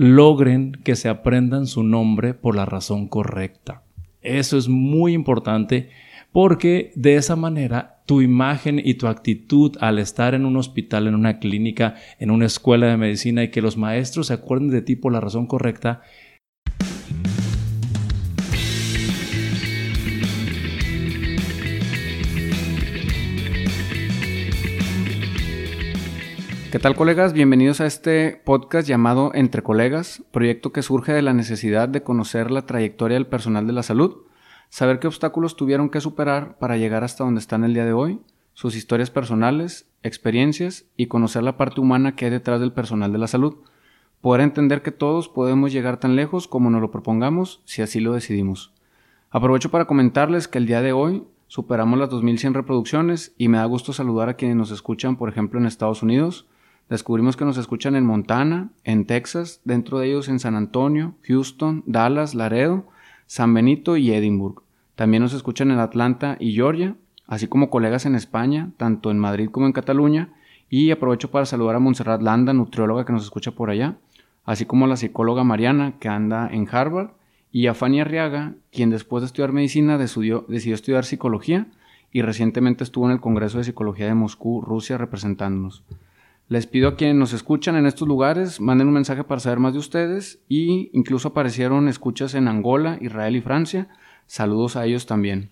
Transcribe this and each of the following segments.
logren que se aprendan su nombre por la razón correcta. Eso es muy importante porque de esa manera tu imagen y tu actitud al estar en un hospital, en una clínica, en una escuela de medicina y que los maestros se acuerden de ti por la razón correcta, ¿Qué tal colegas? Bienvenidos a este podcast llamado Entre Colegas, proyecto que surge de la necesidad de conocer la trayectoria del personal de la salud, saber qué obstáculos tuvieron que superar para llegar hasta donde están el día de hoy, sus historias personales, experiencias y conocer la parte humana que hay detrás del personal de la salud, poder entender que todos podemos llegar tan lejos como nos lo propongamos si así lo decidimos. Aprovecho para comentarles que el día de hoy superamos las 2100 reproducciones y me da gusto saludar a quienes nos escuchan, por ejemplo, en Estados Unidos, Descubrimos que nos escuchan en Montana, en Texas, dentro de ellos en San Antonio, Houston, Dallas, Laredo, San Benito y Edinburgh. También nos escuchan en Atlanta y Georgia, así como colegas en España, tanto en Madrid como en Cataluña. Y aprovecho para saludar a Montserrat Landa, nutrióloga que nos escucha por allá, así como a la psicóloga Mariana, que anda en Harvard, y a Fanny Arriaga, quien después de estudiar medicina decidió, decidió estudiar psicología y recientemente estuvo en el Congreso de Psicología de Moscú, Rusia, representándonos. Les pido a quienes nos escuchan en estos lugares, manden un mensaje para saber más de ustedes y incluso aparecieron escuchas en Angola, Israel y Francia. Saludos a ellos también.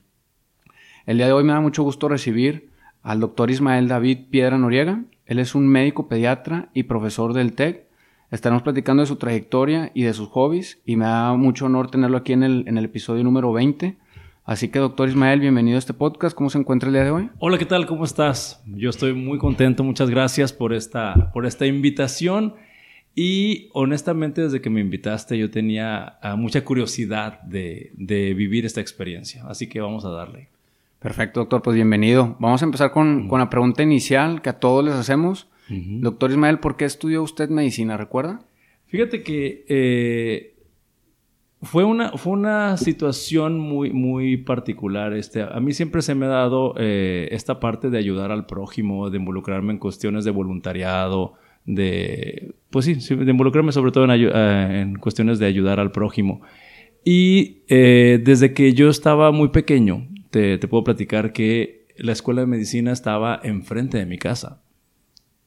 El día de hoy me da mucho gusto recibir al doctor Ismael David Piedra Noriega. Él es un médico pediatra y profesor del TEC. Estaremos platicando de su trayectoria y de sus hobbies y me da mucho honor tenerlo aquí en el, en el episodio número 20. Así que, doctor Ismael, bienvenido a este podcast. ¿Cómo se encuentra el día de hoy? Hola, ¿qué tal? ¿Cómo estás? Yo estoy muy contento. Muchas gracias por esta, por esta invitación. Y honestamente, desde que me invitaste, yo tenía ah, mucha curiosidad de, vivir esta experiencia. Así que vamos a darle. Perfecto, doctor. Pues bienvenido. Vamos a empezar con, la pregunta inicial que a todos les hacemos. Doctor Ismael, ¿por qué estudió usted medicina? ¿Recuerda? Fíjate que eh, fue una, fue una situación muy, muy particular. Este, a mí siempre se me ha dado eh, esta parte de ayudar al prójimo, de involucrarme en cuestiones de voluntariado, de, pues sí, de involucrarme sobre todo en, eh, en, cuestiones de ayudar al prójimo. Y eh, desde que yo estaba muy pequeño, te, te puedo platicar que la escuela de medicina estaba enfrente de mi casa.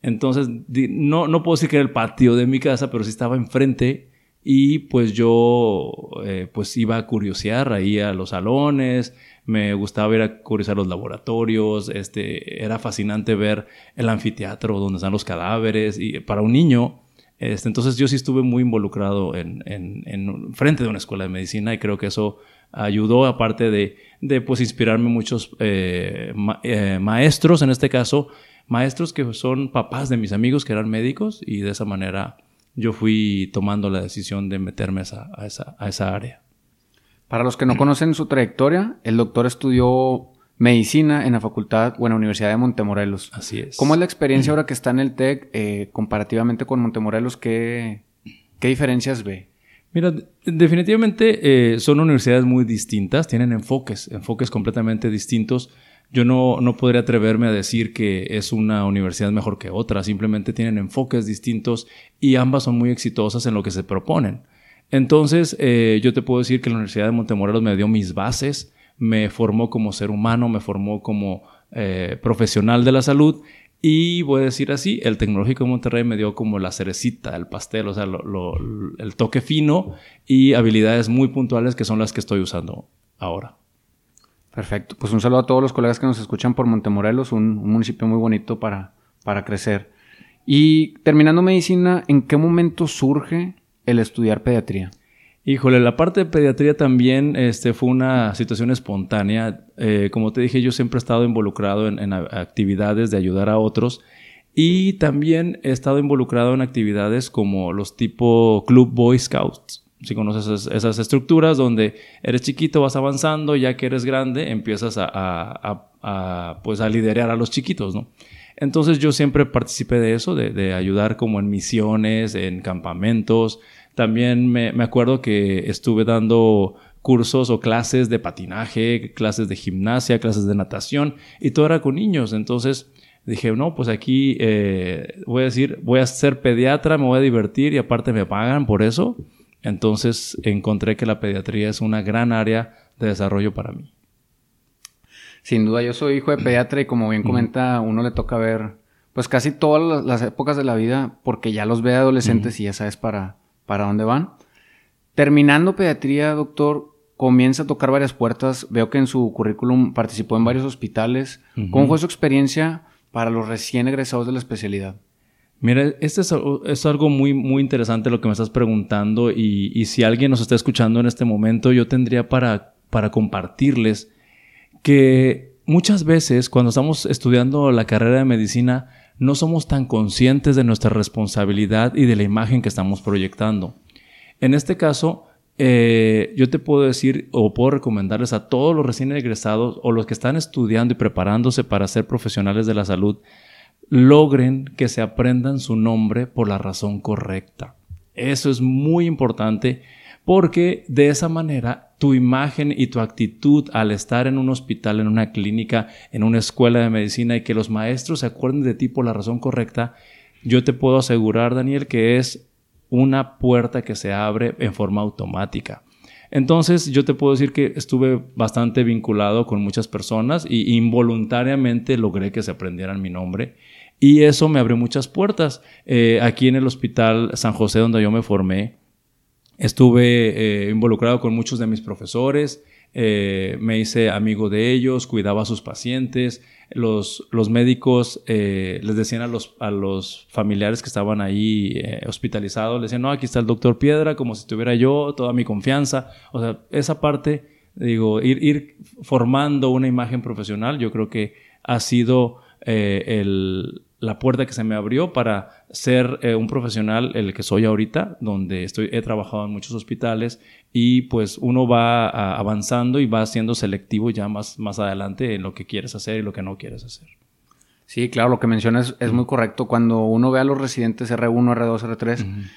Entonces, no, no puedo decir que era el patio de mi casa, pero sí estaba enfrente y pues yo eh, pues iba a curiosear ahí a los salones, me gustaba ir a curiosear los laboratorios, este, era fascinante ver el anfiteatro donde están los cadáveres y para un niño, este, entonces yo sí estuve muy involucrado en, en, frente de una escuela de medicina y creo que eso ayudó aparte de, de pues inspirarme muchos eh, eh, maestros, en este caso, maestros que son papás de mis amigos que eran médicos y de esa manera yo fui tomando la decisión de meterme a esa, área. Para los que no conocen su trayectoria, el doctor estudió medicina en la facultad o en la Universidad de Montemorelos. Así es. ¿Cómo es la experiencia ahora que está en el TEC eh, comparativamente con Montemorelos? ¿Qué, ¿Qué diferencias ve? Mira, definitivamente eh, son universidades muy distintas, tienen enfoques, enfoques completamente distintos. Yo no, no podría atreverme a decir que es una universidad mejor que otra, simplemente tienen enfoques distintos y ambas son muy exitosas en lo que se proponen. Entonces, eh, yo te puedo decir que la Universidad de Montemorelos me dio mis bases, me formó como ser humano, me formó como eh, profesional de la salud y voy a decir así, el Tecnológico de Monterrey me dio como la cerecita, el pastel, o sea, el toque fino y habilidades muy puntuales que son las que estoy usando ahora. Perfecto. Pues un saludo a todos los colegas que nos escuchan por Montemorelos, un, un municipio muy bonito para, para crecer. Y terminando medicina, ¿en qué momento surge el estudiar pediatría? Híjole, la parte de pediatría también este, fue una situación espontánea. Eh, como te dije, yo siempre he estado involucrado en, en, actividades de ayudar a otros y también he estado involucrado en actividades como los tipo Club Boy Scouts si conoces esas, estructuras donde eres chiquito, vas avanzando, ya que eres grande, empiezas a, pues a liderar a los chiquitos, ¿no? Entonces yo siempre participé de eso, de, ayudar como en misiones, en campamentos. También me, acuerdo que estuve dando cursos o clases de patinaje, clases de gimnasia, clases de natación, y todo era con niños. Entonces Dije, no, pues aquí eh, voy a decir, voy a ser pediatra, me voy a divertir y aparte me pagan por eso. Entonces encontré que la pediatría es una gran área de desarrollo para mí. Sin duda, yo soy hijo de pediatra y como bien comenta, uno le toca ver pues casi todas las épocas de la vida porque ya los ve adolescentes y ya sabes para, para dónde van. Terminando pediatría, doctor, comienza a tocar varias puertas. Veo que en su currículum participó en varios hospitales. ¿Cómo fue su experiencia para los recién egresados de la especialidad? Mira, este es, algo muy, muy interesante lo que me estás preguntando y, si alguien nos está escuchando en este momento, yo tendría para, para compartirles que muchas veces cuando estamos estudiando la carrera de medicina no somos tan conscientes de nuestra responsabilidad y de la imagen que estamos proyectando. En este caso, eh, yo te puedo decir o puedo recomendarles a todos los recién egresados o los que están estudiando y preparándose para ser profesionales de la salud, logren que se aprendan su nombre por la razón correcta. Eso es muy importante porque de esa manera tu imagen y tu actitud al estar en un hospital, en una clínica, en una escuela de medicina y que los maestros se acuerden de ti por la razón correcta, yo te puedo asegurar, Daniel, que es una puerta que se abre en forma automática. Entonces yo te puedo decir que estuve bastante vinculado con muchas personas y involuntariamente logré que se aprendieran mi nombre y eso me abrió muchas puertas. Eh, aquí en el Hospital San José donde yo me formé, estuve eh, involucrado con muchos de mis profesores, eh, me hice amigo de ellos, cuidaba a sus pacientes, los, los médicos les decían a los, a los familiares que estaban ahí hospitalizados, les decían, no, aquí está el doctor Piedra, como si estuviera yo, toda mi confianza. O sea, esa parte, digo, ir formando una imagen profesional, yo creo que ha sido el, la puerta que se me abrió para ser eh, un profesional el que soy ahorita, donde estoy, he trabajado en muchos hospitales y pues uno va avanzando y va siendo selectivo ya más, más adelante en lo que quieres hacer y lo que no quieres hacer. Sí, claro, lo que mencionas es muy correcto. Cuando uno ve a los residentes R1, R2, R3,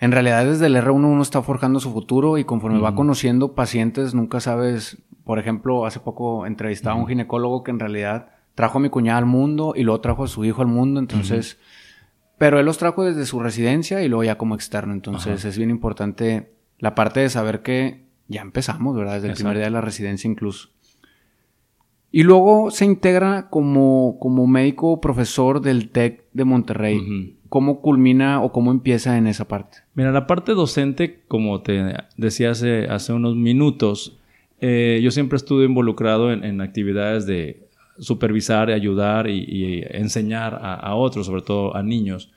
en realidad desde el R1 uno está forjando su futuro y conforme va conociendo pacientes, nunca sabes, por ejemplo, hace poco entrevistaba a un ginecólogo que en realidad trajo a mi cuñada al mundo y luego trajo a su hijo al mundo, entonces... Pero él los trajo desde su residencia y luego ya como externo, entonces es bien importante la parte de saber que ya empezamos, ¿verdad? Desde el primer día de la residencia incluso. Y luego se integra como, como médico profesor del TEC de Monterrey. ¿Cómo culmina o cómo empieza en esa parte? Mira, la parte docente, como te decía hace, hace unos minutos, eh, yo siempre estuve involucrado en actividades de supervisar, ayudar y, enseñar a, otros, sobre todo a niños.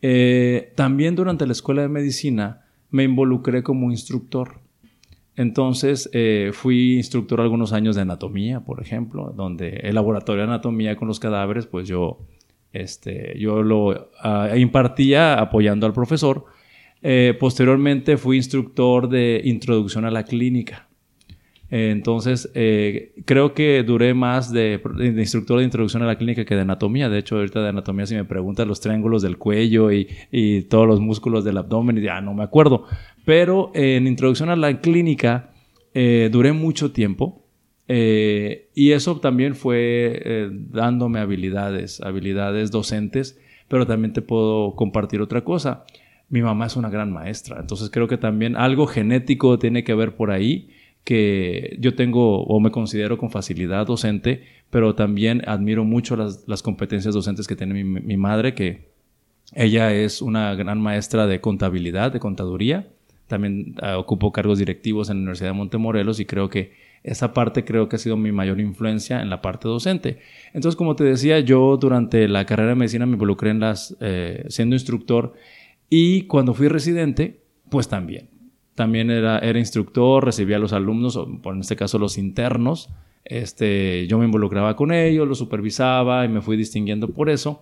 Eh, también durante la escuela de medicina me involucré como instructor. Entonces eh, fui instructor algunos años de anatomía, por ejemplo, donde el laboratorio de anatomía con los cadáveres, pues yo, este, yo lo ah, impartía apoyando al profesor. Eh, posteriormente fui instructor de introducción a la clínica entonces, eh, creo que duré más de, instructor de introducción a la clínica que de anatomía. De hecho, ahorita de anatomía, si me preguntas los triángulos del cuello y, todos los músculos del abdomen, ya no me acuerdo. Pero en introducción a la clínica eh, duré mucho tiempo. Eh, y eso también fue dándome habilidades, habilidades docentes. Pero también te puedo compartir otra cosa. Mi mamá es una gran maestra. Entonces, creo que también algo genético tiene que ver por ahí que yo tengo o me considero con facilidad docente, pero también admiro mucho las, competencias docentes que tiene mi, madre, que ella es una gran maestra de contabilidad, de contaduría. También uh, ocupo cargos directivos en la Universidad de Montemorelos y creo que esa parte creo que ha sido mi mayor influencia en la parte docente. Entonces, como te decía, yo durante la carrera de medicina me involucré en las, eh, siendo instructor y cuando fui residente, pues también también era, era instructor, recibía a los alumnos, o en este caso los internos. Este, yo me involucraba con ellos, los supervisaba y me fui distinguiendo por eso.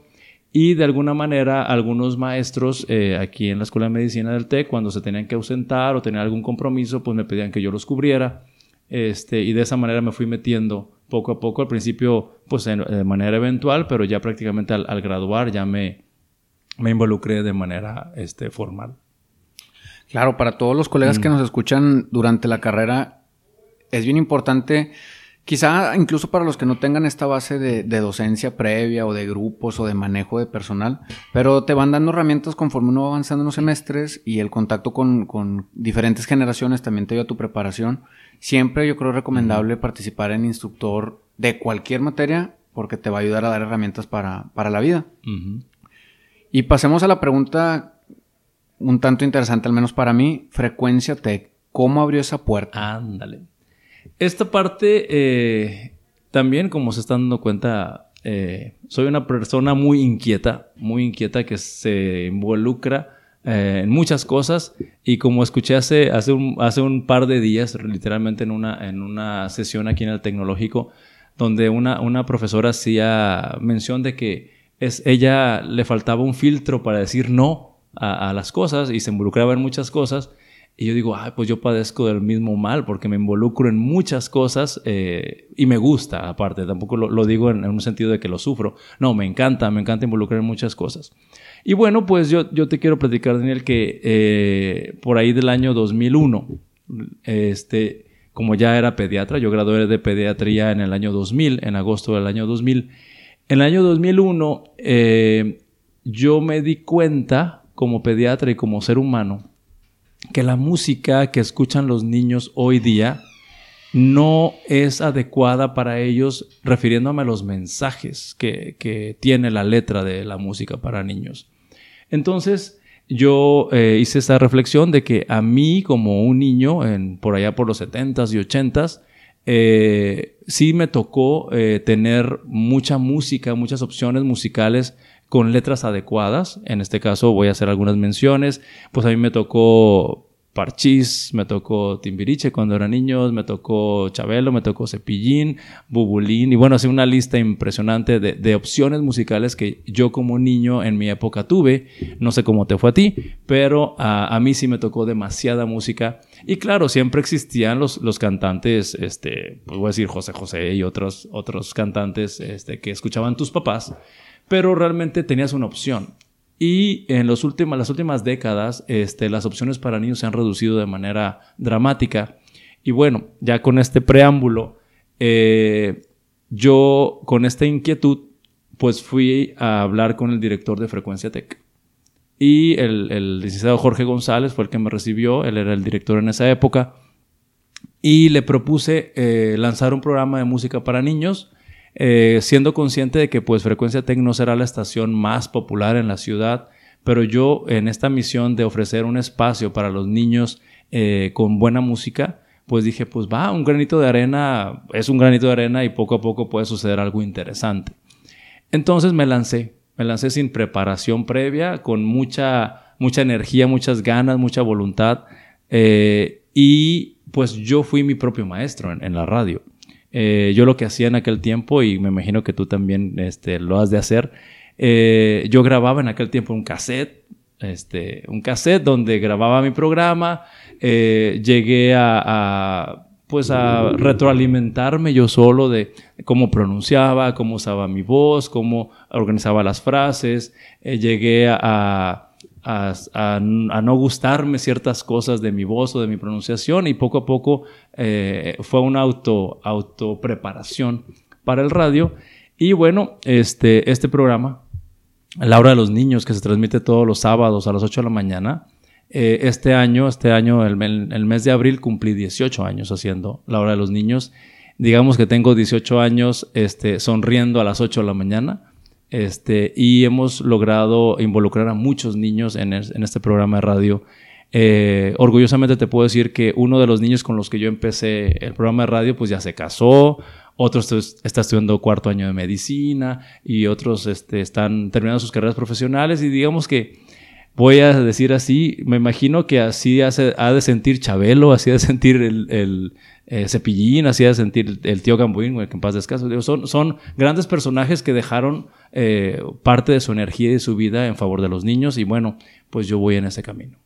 Y de alguna manera, algunos maestros eh, aquí en la Escuela de Medicina del TEC, cuando se tenían que ausentar o tenían algún compromiso, pues me pedían que yo los cubriera. Este, y de esa manera me fui metiendo poco a poco. Al principio, pues de manera eventual, pero ya prácticamente al, graduar ya me, me involucré de manera este, formal. Claro, para todos los colegas que mm. nos escuchan durante la carrera, es bien importante Quizá incluso para los que no tengan esta base de, docencia previa o de grupos o de manejo de personal, pero te van dando herramientas conforme uno va avanzando en los semestres y el contacto con, diferentes generaciones también te ayuda a tu preparación. Siempre yo creo recomendable participar en instructor de cualquier materia porque te va a ayudar a dar herramientas para, la vida. Y pasemos a la pregunta un tanto interesante, al menos para mí, Frecuencia Tech. ¿Cómo abrió esa puerta? Ándale. Esta parte, eh, también como se están dando cuenta, eh, soy una persona muy inquieta, muy inquieta que se involucra eh, en muchas cosas y como escuché hace, un, hace un par de días, literalmente en una, en una sesión aquí en el tecnológico, donde una, una profesora hacía mención de que es, ella le faltaba un filtro para decir no a, las cosas y se involucraba en muchas cosas y yo digo, ay, pues yo padezco del mismo mal porque me involucro en muchas cosas eh, y me gusta, aparte, tampoco lo, digo en, un sentido de que lo sufro. No, me encanta, me encanta involucrar en muchas cosas. Y bueno, pues yo, yo te quiero platicar, Daniel, que eh, por ahí del año 2001, este, como ya era pediatra, yo gradué de pediatría en el año 2000, en agosto del año 2000. En el año 2001, eh, yo me di cuenta como pediatra y como ser humano, que la música que escuchan los niños hoy día no es adecuada para ellos, refiriéndome a los mensajes que, tiene la letra de la música para niños. Entonces, yo eh, hice esa reflexión de que a mí, como un niño, en, por allá por los 70s y 80s, eh, sí me tocó eh, tener mucha música, muchas opciones musicales con letras adecuadas. En este caso voy a hacer algunas menciones. Pues a mí me tocó Parchís, me tocó Timbiriche cuando era niño, me tocó Chabelo, me tocó Cepillín, Bubulín, y bueno, así una lista impresionante de, opciones musicales que yo como niño en mi época tuve. No sé cómo te fue a ti, pero a, mí sí me tocó demasiada música. Y claro, siempre existían los, los cantantes, este, pues voy a decir José José y otros, otros cantantes este, que escuchaban tus papás pero realmente tenías una opción. Y en los últimos, las últimas décadas, este, las opciones para niños se han reducido de manera dramática. Y bueno, ya con este preámbulo, eh, yo con esta inquietud, pues fui a hablar con el director de Frecuencia Tech. Y el, el licenciado Jorge González fue el que me recibió, él era el director en esa época. Y le propuse eh, lanzar un programa de música para niños eh, siendo consciente de que pues Frecuencia Tech no será la estación más popular en la ciudad, pero yo en esta misión de ofrecer un espacio para los niños eh, con buena música, pues dije, pues va, un granito de arena es un granito de arena y poco a poco puede suceder algo interesante. Entonces me lancé, me lancé sin preparación previa, con mucha, mucha energía, muchas ganas, mucha voluntad, eh, y pues yo fui mi propio maestro en la radio. Eh, yo lo que hacía en aquel tiempo, y me imagino que tú también este, lo has de hacer, eh, yo grababa en aquel tiempo un cassette, este, un cassette donde grababa mi programa, eh, llegué a, pues a retroalimentarme yo solo de cómo pronunciaba, cómo usaba mi voz, cómo organizaba las frases, llegué a a, no gustarme ciertas cosas de mi voz o de mi pronunciación y poco a poco eh, fue una auto, auto preparación para el radio. Y bueno, este, este programa, La Hora de los Niños, que se transmite todos los sábados a las 8 de la mañana, eh, este año, este año, el, el, mes de abril, cumplí 18 años haciendo La Hora de los Niños. Digamos que tengo 18 años este, sonriendo a las 8 de la mañana este, y hemos logrado involucrar a muchos niños en, este programa de radio. Eh, orgullosamente te puedo decir que uno de los niños con los que yo empecé el programa de radio, pues ya se casó, otros está estudiando cuarto año de medicina y otros este, están terminando sus carreras profesionales y digamos que voy a decir así, me imagino que así hace, ha de sentir Chabelo, así ha de sentir el, eh, Cepillín, así ha de sentir el tío Gambuín, que en paz descanse. son, son grandes personajes que dejaron eh, parte de su energía y de su vida en favor de los niños y bueno, pues yo voy en ese camino.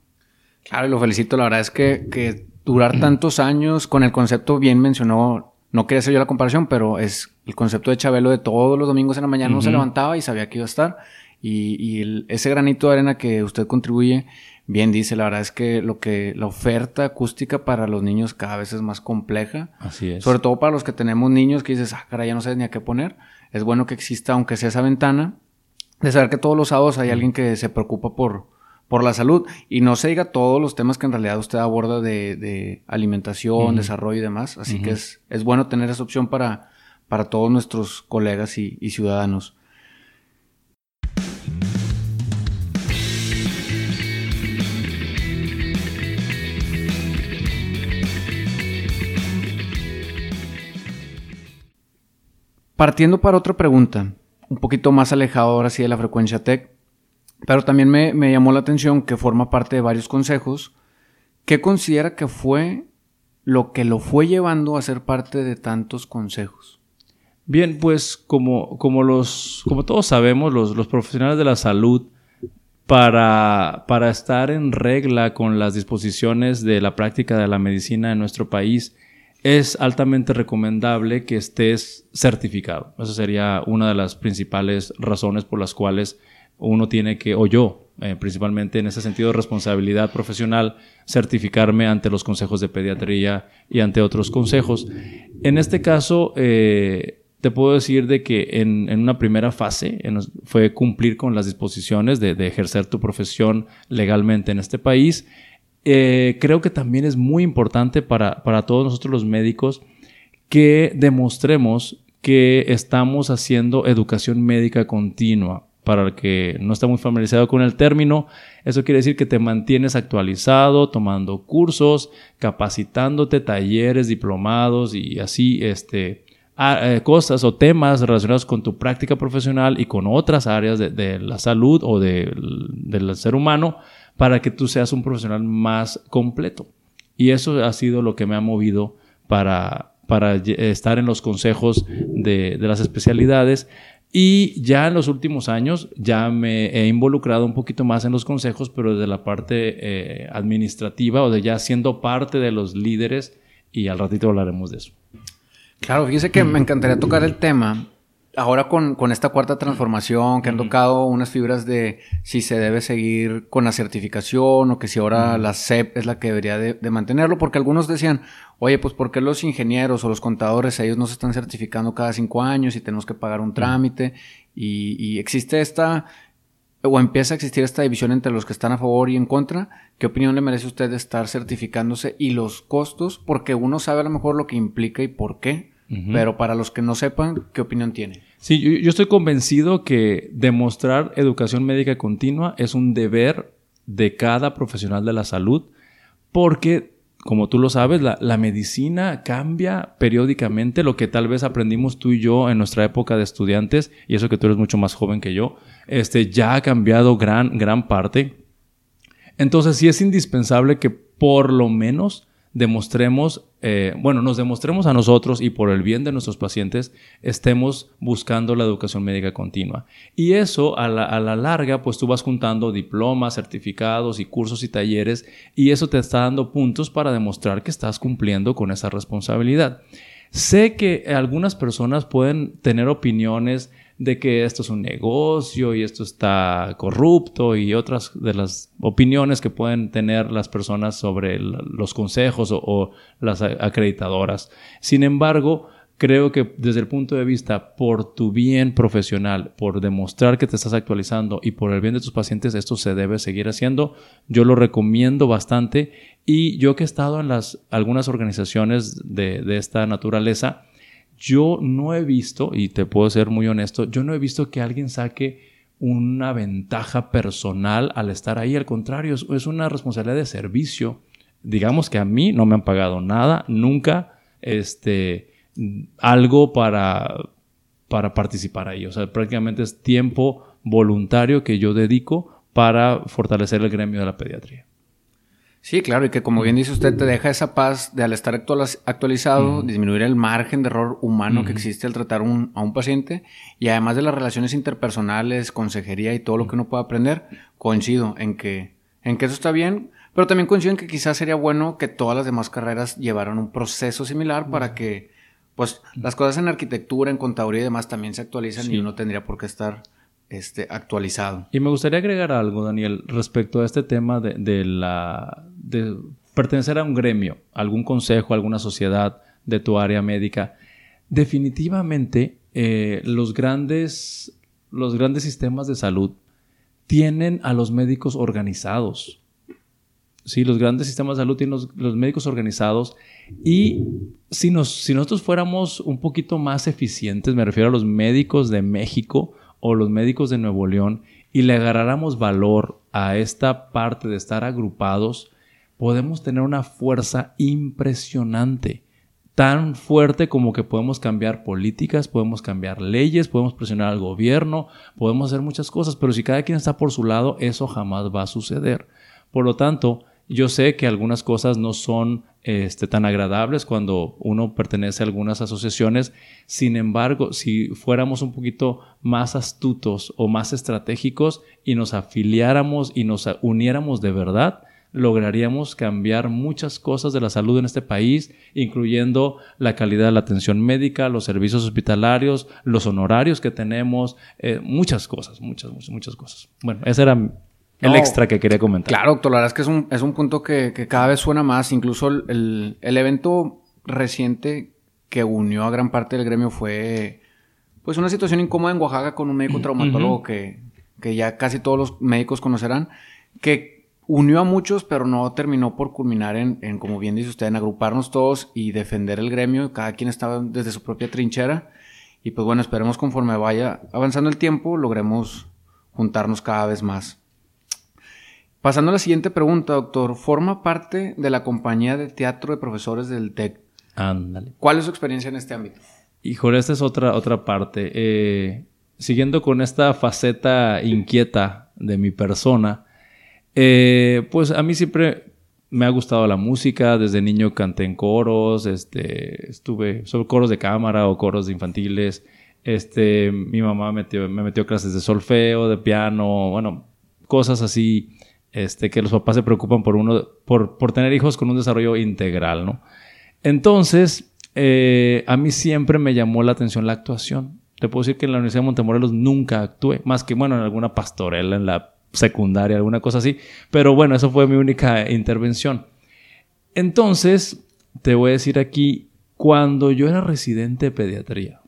Claro, lo felicito. La verdad es que, que durar tantos años con el concepto bien mencionó, no quería hacer yo la comparación, pero es el concepto de Chabelo de todos los domingos en la mañana no se levantaba y sabía que iba a estar. Y, ese granito de arena que usted contribuye bien dice, la verdad es que lo que la oferta acústica para los niños cada vez es más compleja. Así es. Sobre todo para los que tenemos niños que dices, ah, cara, ya no sabes ni a qué poner. Es bueno que exista, aunque sea esa ventana, de saber que todos los sábados hay alguien que se preocupa por, por la salud y no se diga todos los temas que en realidad usted aborda de, alimentación, desarrollo y demás. Así que es, es bueno tener esa opción para, para todos nuestros colegas y, y ciudadanos. Partiendo para otra pregunta, un poquito más alejado ahora sí de la frecuencia tech, pero también me, llamó la atención que forma parte de varios consejos. ¿Qué considera que fue lo que lo fue llevando a ser parte de tantos consejos? Bien, pues como, como, los, como todos sabemos, los, los profesionales de la salud, para, para, estar en regla con las disposiciones de la práctica de la medicina en nuestro país, es altamente recomendable que estés certificado. Esa sería una de las principales razones por las cuales uno tiene que, o yo, eh, principalmente en ese sentido de responsabilidad profesional, certificarme ante los consejos de pediatría y ante otros consejos. En este caso, eh, te puedo decir de que en, una primera fase fue cumplir con las disposiciones de, de ejercer tu profesión legalmente en este país eh, creo que también es muy importante para, todos nosotros los médicos que demostremos que estamos haciendo educación médica continua. Para el que no está muy familiarizado con el término, eso quiere decir que te mantienes actualizado, tomando cursos, capacitándote, talleres, diplomados y así, este, eh, cosas o temas relacionados con tu práctica profesional y con otras áreas de, la salud o del ser humano para que tú seas un profesional más completo. Y eso ha sido lo que me ha movido para, para estar en los consejos de, las especialidades. Y ya en los últimos años ya me he involucrado un poquito más en los consejos, pero desde la parte eh, administrativa o de ya siendo parte de los líderes y al ratito hablaremos de eso. Claro, fíjese que me encantaría tocar el tema ahora con, esta cuarta transformación que han tocado unas fibras de si se debe seguir con la certificación o que si ahora la CEP es la que debería de, mantenerlo, porque algunos decían, oye, pues ¿por qué los ingenieros o los contadores, ellos no se están certificando cada cinco años y tenemos que pagar un trámite? y, y, existe esta, o empieza a existir esta división entre los que están a favor y en contra. ¿Qué opinión le merece usted de estar certificándose y los costos? Porque uno sabe a lo mejor lo que implica y por qué pero para los que no sepan, ¿qué opinión tiene? Sí, yo, estoy convencido que demostrar educación médica continua es un deber de cada profesional de la salud porque, como tú lo sabes, la, medicina cambia periódicamente, lo que tal vez aprendimos tú y yo en nuestra época de estudiantes, y eso que tú eres mucho más joven que yo, este, ya ha cambiado gran, gran parte. Entonces sí es indispensable que por lo menos demostremos, eh, bueno, nos demostremos a nosotros y por el bien de nuestros pacientes, estemos buscando la educación médica continua. Y eso a la, a la, larga, pues tú vas juntando diplomas, certificados y cursos y talleres y eso te está dando puntos para demostrar que estás cumpliendo con esa responsabilidad. Sé que algunas personas pueden tener opiniones de que esto es un negocio y esto está corrupto y otras de las opiniones que pueden tener las personas sobre los consejos o, las acreditadoras. Sin embargo, creo que desde el punto de vista por tu bien profesional, por demostrar que te estás actualizando y por el bien de tus pacientes, esto se debe seguir haciendo. Yo lo recomiendo bastante y yo que he estado en las, algunas organizaciones de, de esta naturaleza, yo no he visto, y te puedo ser muy honesto, yo no he visto que alguien saque una ventaja personal al estar ahí. Al contrario, es, una responsabilidad de servicio. Digamos que a mí no me han pagado nada, nunca, este, algo para, para participar ahí. O sea, prácticamente es tiempo voluntario que yo dedico para fortalecer el gremio de la pediatría. Sí, claro, y que como bien dice usted, te deja esa paz de al estar actualizado, disminuir el margen de error humano que existe al tratar a un paciente. Y además de las relaciones interpersonales, consejería y todo lo que uno pueda aprender, coincido en que, en que eso está bien, pero también coincido en que quizás sería bueno que todas las demás carreras llevaran un proceso similar para que pues las cosas en arquitectura, en contaduría y demás también se actualizan y uno tendría por qué estar este, actualizado. Y me gustaría agregar algo, Daniel, respecto a este tema de, la, pertenecer a un gremio, algún consejo, alguna sociedad de tu área médica. Definitivamente, eh, los, grandes, los grandes sistemas de salud tienen a los médicos organizados. Sí, los grandes sistemas de salud tienen los, médicos organizados y si, nos, si nosotros fuéramos un poquito más eficientes, me refiero a los médicos de México o los médicos de Nuevo León, y le agarráramos valor a esta parte de estar agrupados, podemos tener una fuerza impresionante tan fuerte como que podemos cambiar políticas, podemos cambiar leyes, podemos presionar al gobierno, podemos hacer muchas cosas, pero si cada quien está por su lado, eso jamás va a suceder. Por lo tanto, yo sé que algunas cosas no son este, tan agradables cuando uno pertenece a algunas asociaciones, sin embargo, si fuéramos un poquito más astutos o más estratégicos y nos afiliáramos y nos uniéramos de verdad, lograríamos cambiar muchas cosas de la salud en este país, incluyendo la calidad de la atención médica, los servicios hospitalarios, los honorarios que tenemos, eh, muchas cosas, muchas, muchas, muchas cosas. Bueno, ese era el extra que quería comentar. Claro, doctor, la verdad es que es un, es un punto que, cada vez suena más. Incluso el, evento reciente que unió a gran parte del gremio fue pues una situación incómoda en Oaxaca con un médico traumatólogo que, que ya casi todos los médicos conocerán, que unió a muchos, pero no terminó por culminar en, como bien dice usted, en agruparnos todos y defender el gremio. Cada quien estaba desde su propia trinchera. Y pues bueno, esperemos conforme vaya avanzando el tiempo, logremos juntarnos cada vez más. Pasando a la siguiente pregunta, doctor. ¿Forma parte de la compañía de teatro de profesores del TEC? Ándale. ¿Cuál es su experiencia en este ámbito? Híjole, esta es otra, otra parte. Eh, siguiendo con esta faceta inquieta de mi persona, eh, pues a mí siempre me ha gustado la música. Desde niño canté en coros, este, estuve sobre coros de cámara o coros de infantiles. Este, mi mamá metió, me metió clases de solfeo, de piano, bueno, cosas así, este, que los papás se preocupan por uno, por, por tener hijos con un desarrollo integral, ¿no? Entonces, eh, a mí siempre me llamó la atención la actuación. Te puedo decir que en la Universidad de Montemorelos nunca actué, más que, bueno, en alguna pastorela en la secundaria, alguna cosa así. Pero bueno, eso fue mi única intervención. Entonces, te voy a decir aquí, cuando yo era residente de pediatría,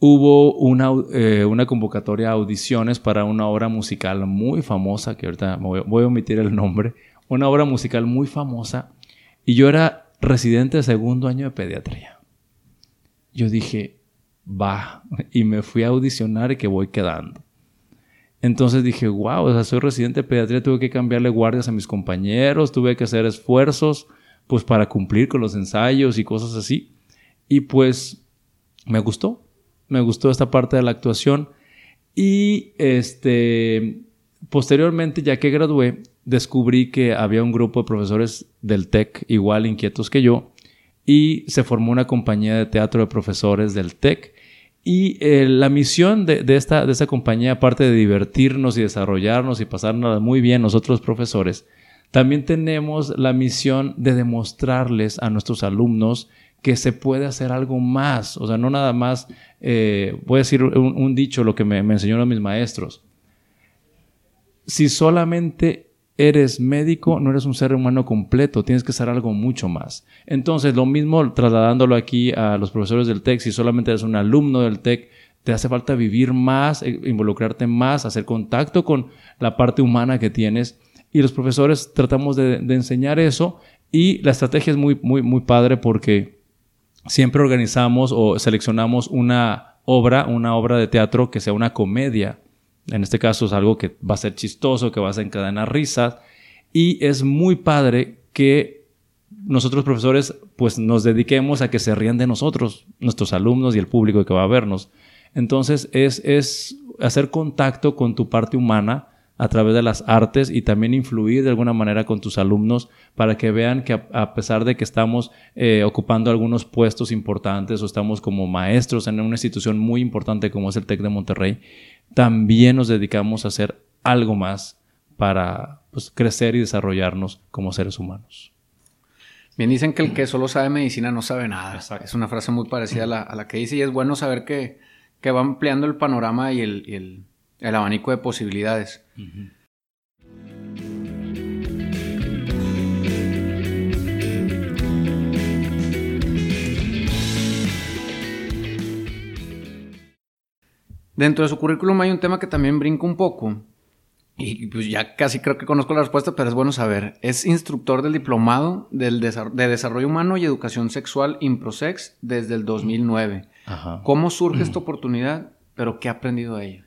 hubo una, eh, una convocatoria a audiciones para una obra musical muy famosa, que ahorita voy, voy a omitir el nombre, una obra musical muy famosa, y yo era residente de segundo año de pediatría. Yo dije, va, y me fui a audicionar y que voy quedando. Entonces dije, wow, o sea, soy residente de pediatría, tuve que cambiarle guardias a mis compañeros, tuve que hacer esfuerzos pues para cumplir con los ensayos y cosas así. Y pues me gustó, me gustó esta parte de la actuación. Y este, posteriormente, ya que gradué, descubrí que había un grupo de profesores del TEC igual inquietos que yo y se formó una compañía de teatro de profesores del TEC y eh, la misión de, esta, de esta compañía, aparte de divertirnos y desarrollarnos y pasarnos muy bien nosotros profesores, también tenemos la misión de demostrarles a nuestros alumnos que se puede hacer algo más. O sea, no nada más, eh, voy a decir un, dicho, lo que me, enseñaron mis maestros. Si solamente eres médico, no eres un ser humano completo, tienes que ser algo mucho más. Entonces, lo mismo trasladándolo aquí a los profesores del TEC, si solamente eres un alumno del TEC, te hace falta vivir más, eh, involucrarte más, hacer contacto con la parte humana que tienes. Y los profesores tratamos de, enseñar eso y la estrategia es muy, muy, muy padre porque siempre organizamos o seleccionamos una obra, una obra de teatro que sea una comedia en este caso es algo que va a ser chistoso, que va a encadenar risas. Y es muy padre que nosotros profesores pues nos dediquemos a que se rían de nosotros, nuestros alumnos y el público que va a vernos. Entonces es, es hacer contacto con tu parte humana a través de las artes y también influir de alguna manera con tus alumnos para que vean que a, pesar de que estamos eh, ocupando algunos puestos importantes o estamos como maestros en una institución muy importante como es el TEC de Monterrey, también nos dedicamos a hacer algo más para pues, crecer y desarrollarnos como seres humanos. Bien, dicen que el que solo sabe medicina no sabe nada. Es una frase muy parecida a la, que dice y es bueno saber que, que va ampliando el panorama y el, abanico de posibilidades. Dentro de su currículum hay un tema que también brinca un poco. Y pues ya casi creo que conozco la respuesta, pero es bueno saber. Es instructor del diplomado de Desarrollo Humano y Educación Sexual Improsex desde el 2009. ¿Cómo surge esta oportunidad? ¿Pero qué ha aprendido de ella?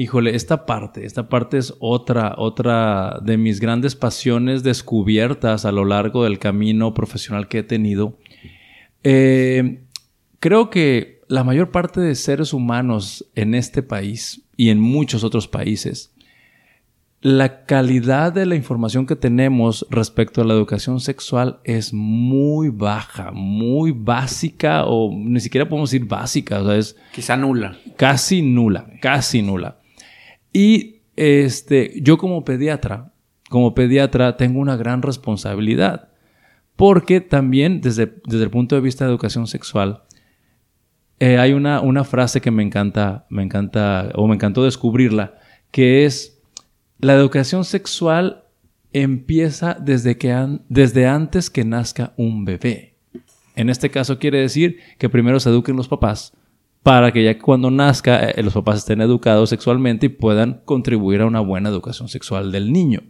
Híjole, esta parte, esta parte es otra, otra de mis grandes pasiones descubiertas a lo largo del camino profesional que he tenido. Eh, creo que la mayor parte de seres humanos en este país y en muchos otros países, la calidad de la información que tenemos respecto a la educación sexual es muy baja, muy básica o ni siquiera podemos decir básica, o sea, es quizá nula. Casi nula, casi nula. Y este, yo como pediatra, como pediatra tengo una gran responsabilidad, porque también desde, desde el punto de vista de educación sexual, eh, hay una, una, frase que me encanta, me encanta, o me encantó descubrirla, que es, la educación sexual empieza desde, que desde antes que nazca un bebé. En este caso quiere decir que primero se eduquen los papás para que ya cuando nazca eh, los papás estén educados sexualmente y puedan contribuir a una buena educación sexual del niño.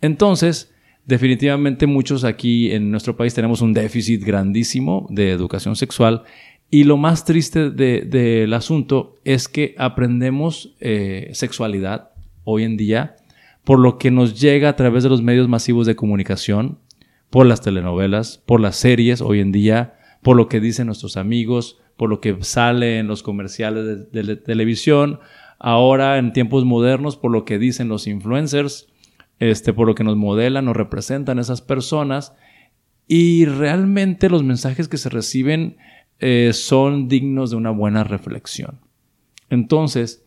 Entonces, definitivamente muchos aquí en nuestro país tenemos un déficit grandísimo de educación sexual y lo más triste del asunto es que aprendemos eh, sexualidad hoy en día por lo que nos llega a través de los medios masivos de comunicación, por las telenovelas, por las series hoy en día, por lo que dicen nuestros amigos, por lo que sale en los comerciales de, televisión, ahora en tiempos modernos, por lo que dicen los influencers, este, por lo que nos modelan, nos representan esas personas. Y realmente los mensajes que se reciben eh, son dignos de una buena reflexión. Entonces,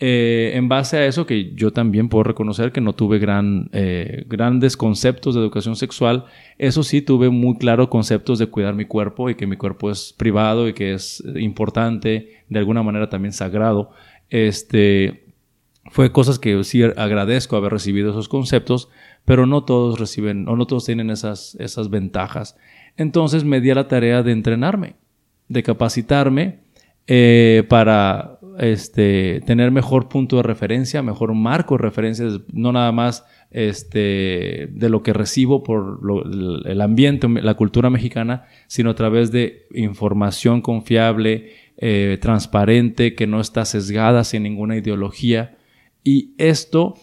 eh, en base a eso, que yo también puedo reconocer que no tuve gran, eh, grandes conceptos de educación sexual, eso sí tuve muy claro conceptos de cuidar mi cuerpo y que mi cuerpo es privado y que es importante, de alguna manera también sagrado. Este, fue cosas que sí agradezco haber recibido esos conceptos, pero no todos reciben o no todos tienen esas, esas ventajas. Entonces me di a la tarea de entrenarme de capacitarme eh, para este, tener mejor punto de referencia, mejor marco de referencia, no nada más este, de lo que recibo por el ambiente, la cultura mexicana, sino a través de información confiable, eh, transparente, que no está sesgada sin ninguna ideología. Y esto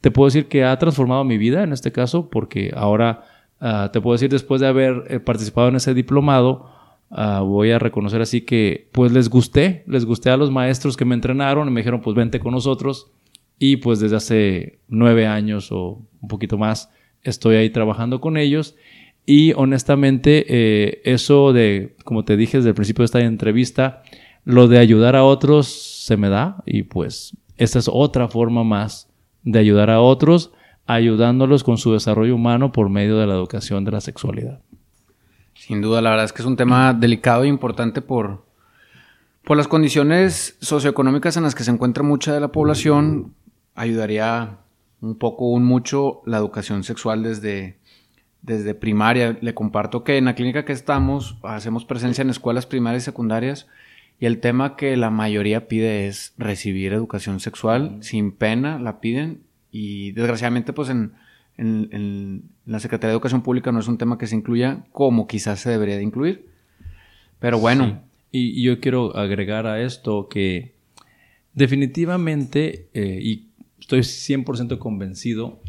te puedo decir que ha transformado mi vida en este caso, porque ahora ah, te puedo decir, después de haber eh, participado en ese diplomado, Ah, voy a reconocer así que pues les gusté, les gusté a los maestros que me entrenaron y me dijeron pues vente con nosotros y pues desde hace nueve años o un poquito más estoy ahí trabajando con ellos y honestamente eh, eso de, como te dije desde el principio de esta entrevista, lo de ayudar a otros se me da y pues esta es otra forma más de ayudar a otros ayudándolos con su desarrollo humano por medio de la educación de la sexualidad. Sin duda, la verdad es que es un tema delicado e importante por, por las condiciones socioeconómicas en las que se encuentra mucha de la población. Ayudaría un poco, un mucho, la educación sexual desde, desde primaria. Le comparto que en la clínica que estamos hacemos presencia en escuelas primarias y secundarias y el tema que la mayoría pide es recibir educación sexual sin pena, la piden y desgraciadamente pues en en, la Secretaría de Educación Pública no es un tema que se incluya como quizás se debería de incluir. Pero bueno. Y, yo quiero agregar a esto que definitivamente, eh, y estoy 100% convencido,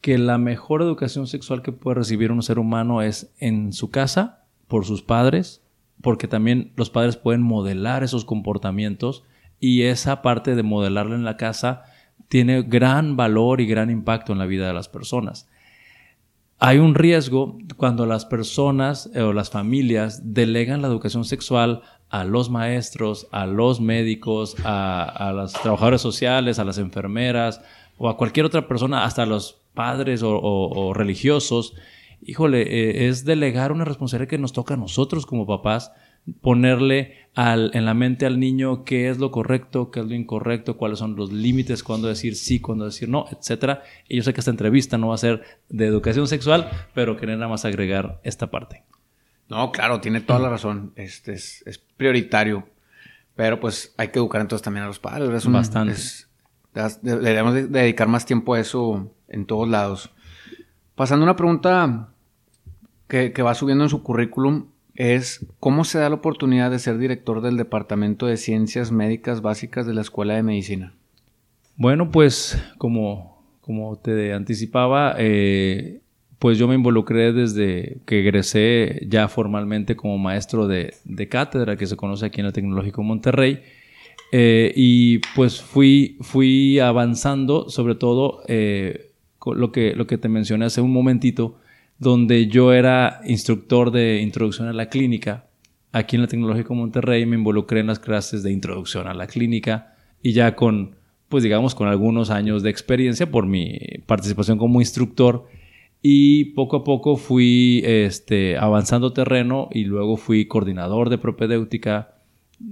que la mejor educación sexual que puede recibir un ser humano es en su casa, por sus padres, porque también los padres pueden modelar esos comportamientos y esa parte de modelarlo en la casa tiene gran valor y gran impacto en la vida de las personas. Hay un riesgo cuando las personas eh, o las familias delegan la educación sexual a los maestros, a los médicos, a, los trabajadores sociales, a las enfermeras o a cualquier otra persona, hasta a los padres o, religiosos. Híjole, eh, es delegar una responsabilidad que nos toca a nosotros como papás ponerle en la mente al niño qué es lo correcto, qué es lo incorrecto, cuáles son los límites, cuándo decir sí, cuándo decir no, etc. Y yo sé que esta entrevista no va a ser de educación sexual, pero quería nada más agregar esta parte. No, claro, tiene toda la razón. Este es, prioritario. Pero pues hay que educar entonces también a los padres. Es Bastante. deberíamos dedicar más tiempo a eso en todos lados. Pasando a una pregunta que, que va subiendo en su currículum, es cómo se da la oportunidad de ser director del Departamento de Ciencias Médicas Básicas de la Escuela de Medicina. Bueno, pues como, como te anticipaba, eh, pues yo me involucré desde que egresé ya formalmente como maestro de, cátedra, que se conoce aquí en el Tecnológico Monterrey. Eh, y pues fui, fui avanzando, sobre todo eh, lo, que, lo que te mencioné hace un momentito, donde yo era instructor de introducción a la clínica. Aquí en la Tecnológico Monterrey me involucré en las clases de introducción a la clínica y ya con, pues digamos, con algunos años de experiencia por mi participación como instructor y poco a poco fui este, avanzando terreno y luego fui coordinador de propedéutica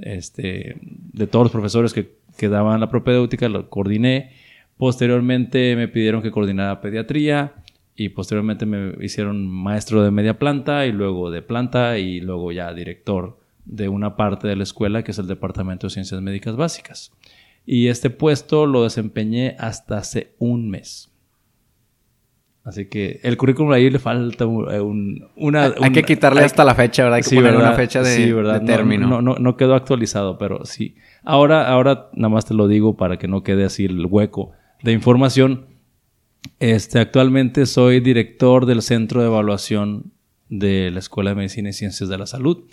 este, de todos los profesores que, que daban la propedéutica, lo coordiné. Posteriormente me pidieron que coordinara pediatría y posteriormente me hicieron maestro de media planta y luego de planta y luego ya director de una parte de la escuela que es el Departamento de Ciencias Médicas Básicas. Y este puesto lo desempeñé hasta hace un mes. Así que el currículum ahí le falta un, una... Hay, que quitarle hasta la fecha, ¿verdad? Hay que ponerle una fecha de, sí, ¿verdad? término. No, no, no, quedó actualizado, pero sí. Ahora, ahora nada más te lo digo para que no quede así el hueco de información este, actualmente soy director del Centro de Evaluación de la Escuela de Medicina y Ciencias de la Salud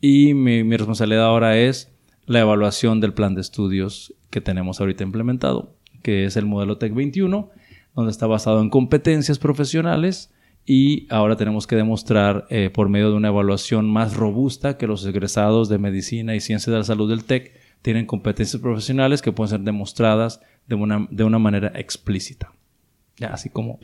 y mi, responsabilidad ahora es la evaluación del plan de estudios que tenemos ahorita implementado, que es el modelo TEC 21, donde está basado en competencias profesionales y ahora tenemos que demostrar eh, por medio de una evaluación más robusta que los egresados de medicina y ciencias de la salud del TEC tienen competencias profesionales que pueden ser demostradas de una, de una manera explícita. Ya, así como...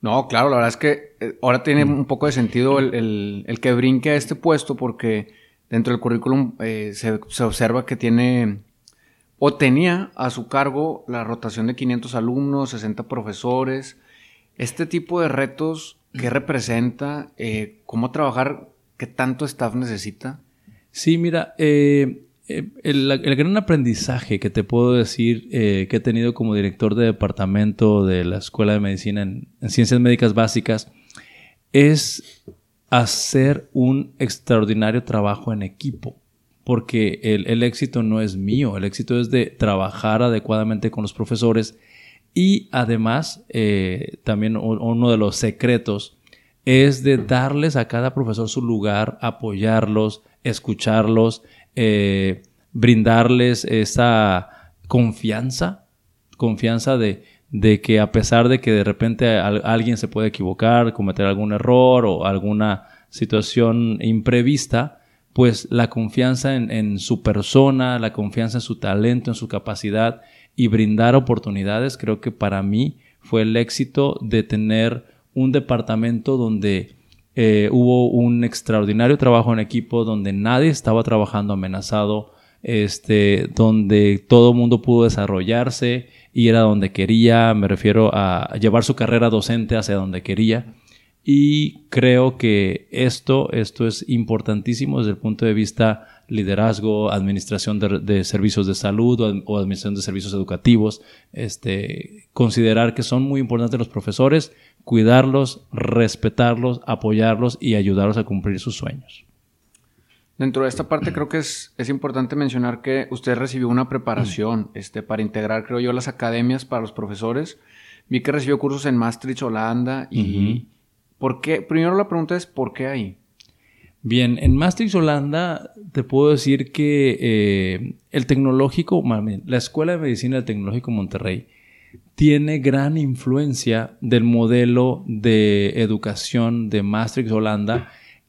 No, claro, la verdad es que eh, ahora tiene un poco de sentido el, que brinque a este puesto porque dentro del currículum eh, se, observa que tiene o tenía a su cargo la rotación de 500 alumnos, 60 profesores. Este tipo de retos, ¿qué representa? Eh, ¿Cómo trabajar? ¿Qué tanto staff necesita? Sí, mira, eh, eh, el, gran aprendizaje que te puedo decir eh, que he tenido como director de departamento de la Escuela de Medicina en, Ciencias Médicas Básicas es hacer un extraordinario trabajo en equipo. Porque el, éxito no es mío, el éxito es de trabajar adecuadamente con los profesores y además eh, también uno de los secretos es de darles a cada profesor su lugar, apoyarlos, escucharlos, eh, brindarles esa confianza, confianza de, que a pesar de que de repente alguien se puede equivocar, cometer algún error o alguna situación imprevista, pues la confianza en, su persona, la confianza en su talento, en su capacidad y brindar oportunidades, creo que para mí fue el éxito de tener un departamento donde eh, hubo un extraordinario trabajo en equipo donde nadie estaba trabajando amenazado, este, donde todo el mundo pudo desarrollarse y era donde quería, me refiero a llevar su carrera docente hacia donde quería. Y creo que esto, esto es importantísimo desde el punto de vista liderazgo, administración de, servicios de salud o, administración de servicios educativos. Este, considerar que son muy importantes los profesores, cuidarlos, respetarlos, apoyarlos y ayudarlos a cumplir sus sueños. Dentro de esta parte creo que es, importante mencionar que usted recibió una preparación este, para integrar, creo yo, las academias para los profesores. Vi que recibió cursos en Maastricht, Holanda y... ¿Por qué? Primero la pregunta es ¿por qué ahí? Bien, en Maastricht, Holanda, te puedo decir que eh, el tecnológico, la Escuela de Medicina del Tecnológico Monterrey, tiene gran influencia del modelo de educación de Maastricht Holanda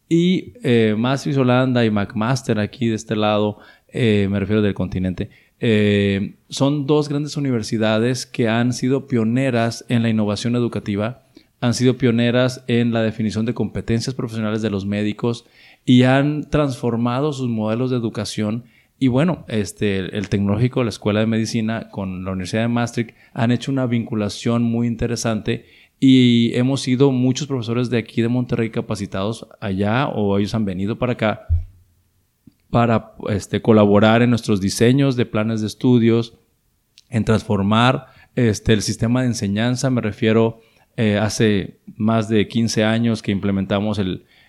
y eh, Maastricht Holanda y McMaster aquí de este lado, eh, me refiero del continente, eh, son dos grandes universidades que han sido pioneras en la innovación educativa han sido pioneras en la definición de competencias profesionales de los médicos y han transformado sus modelos de educación. Y bueno, este, el tecnológico, la Escuela de Medicina con la Universidad de Maastricht han hecho una vinculación muy interesante y hemos sido muchos profesores de aquí de Monterrey capacitados allá o ellos han venido para acá para este, colaborar en nuestros diseños de planes de estudios, en transformar este, el sistema de enseñanza. Me refiero eh, hace más de 15 años que implementamos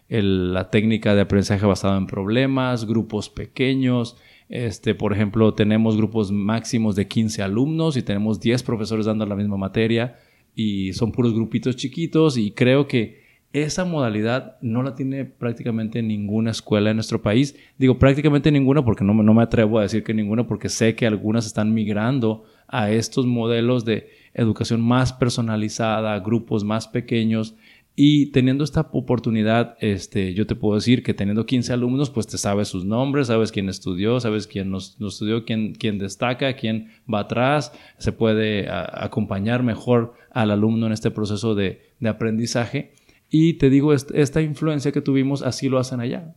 la técnica de aprendizaje basado en problemas, grupos pequeños. Este, por ejemplo, tenemos grupos máximos de 15 alumnos y tenemos 10 profesores dando la misma materia y son puros grupitos chiquitos y creo que esa modalidad no la tiene prácticamente ninguna escuela en nuestro país. Digo prácticamente ninguna porque no, no me atrevo a decir que ninguna porque sé que algunas están migrando a estos modelos de educación más personalizada, grupos más pequeños. Y teniendo esta oportunidad, este, yo te puedo decir que teniendo 15 alumnos, pues te sabes sus nombres, sabes quién estudió, sabes quién no, estudió, quién, quién, destaca, quién va atrás, se puede acompañar mejor al alumno en este proceso de, de aprendizaje. Y te digo, esta influencia que tuvimos, así lo hacen allá,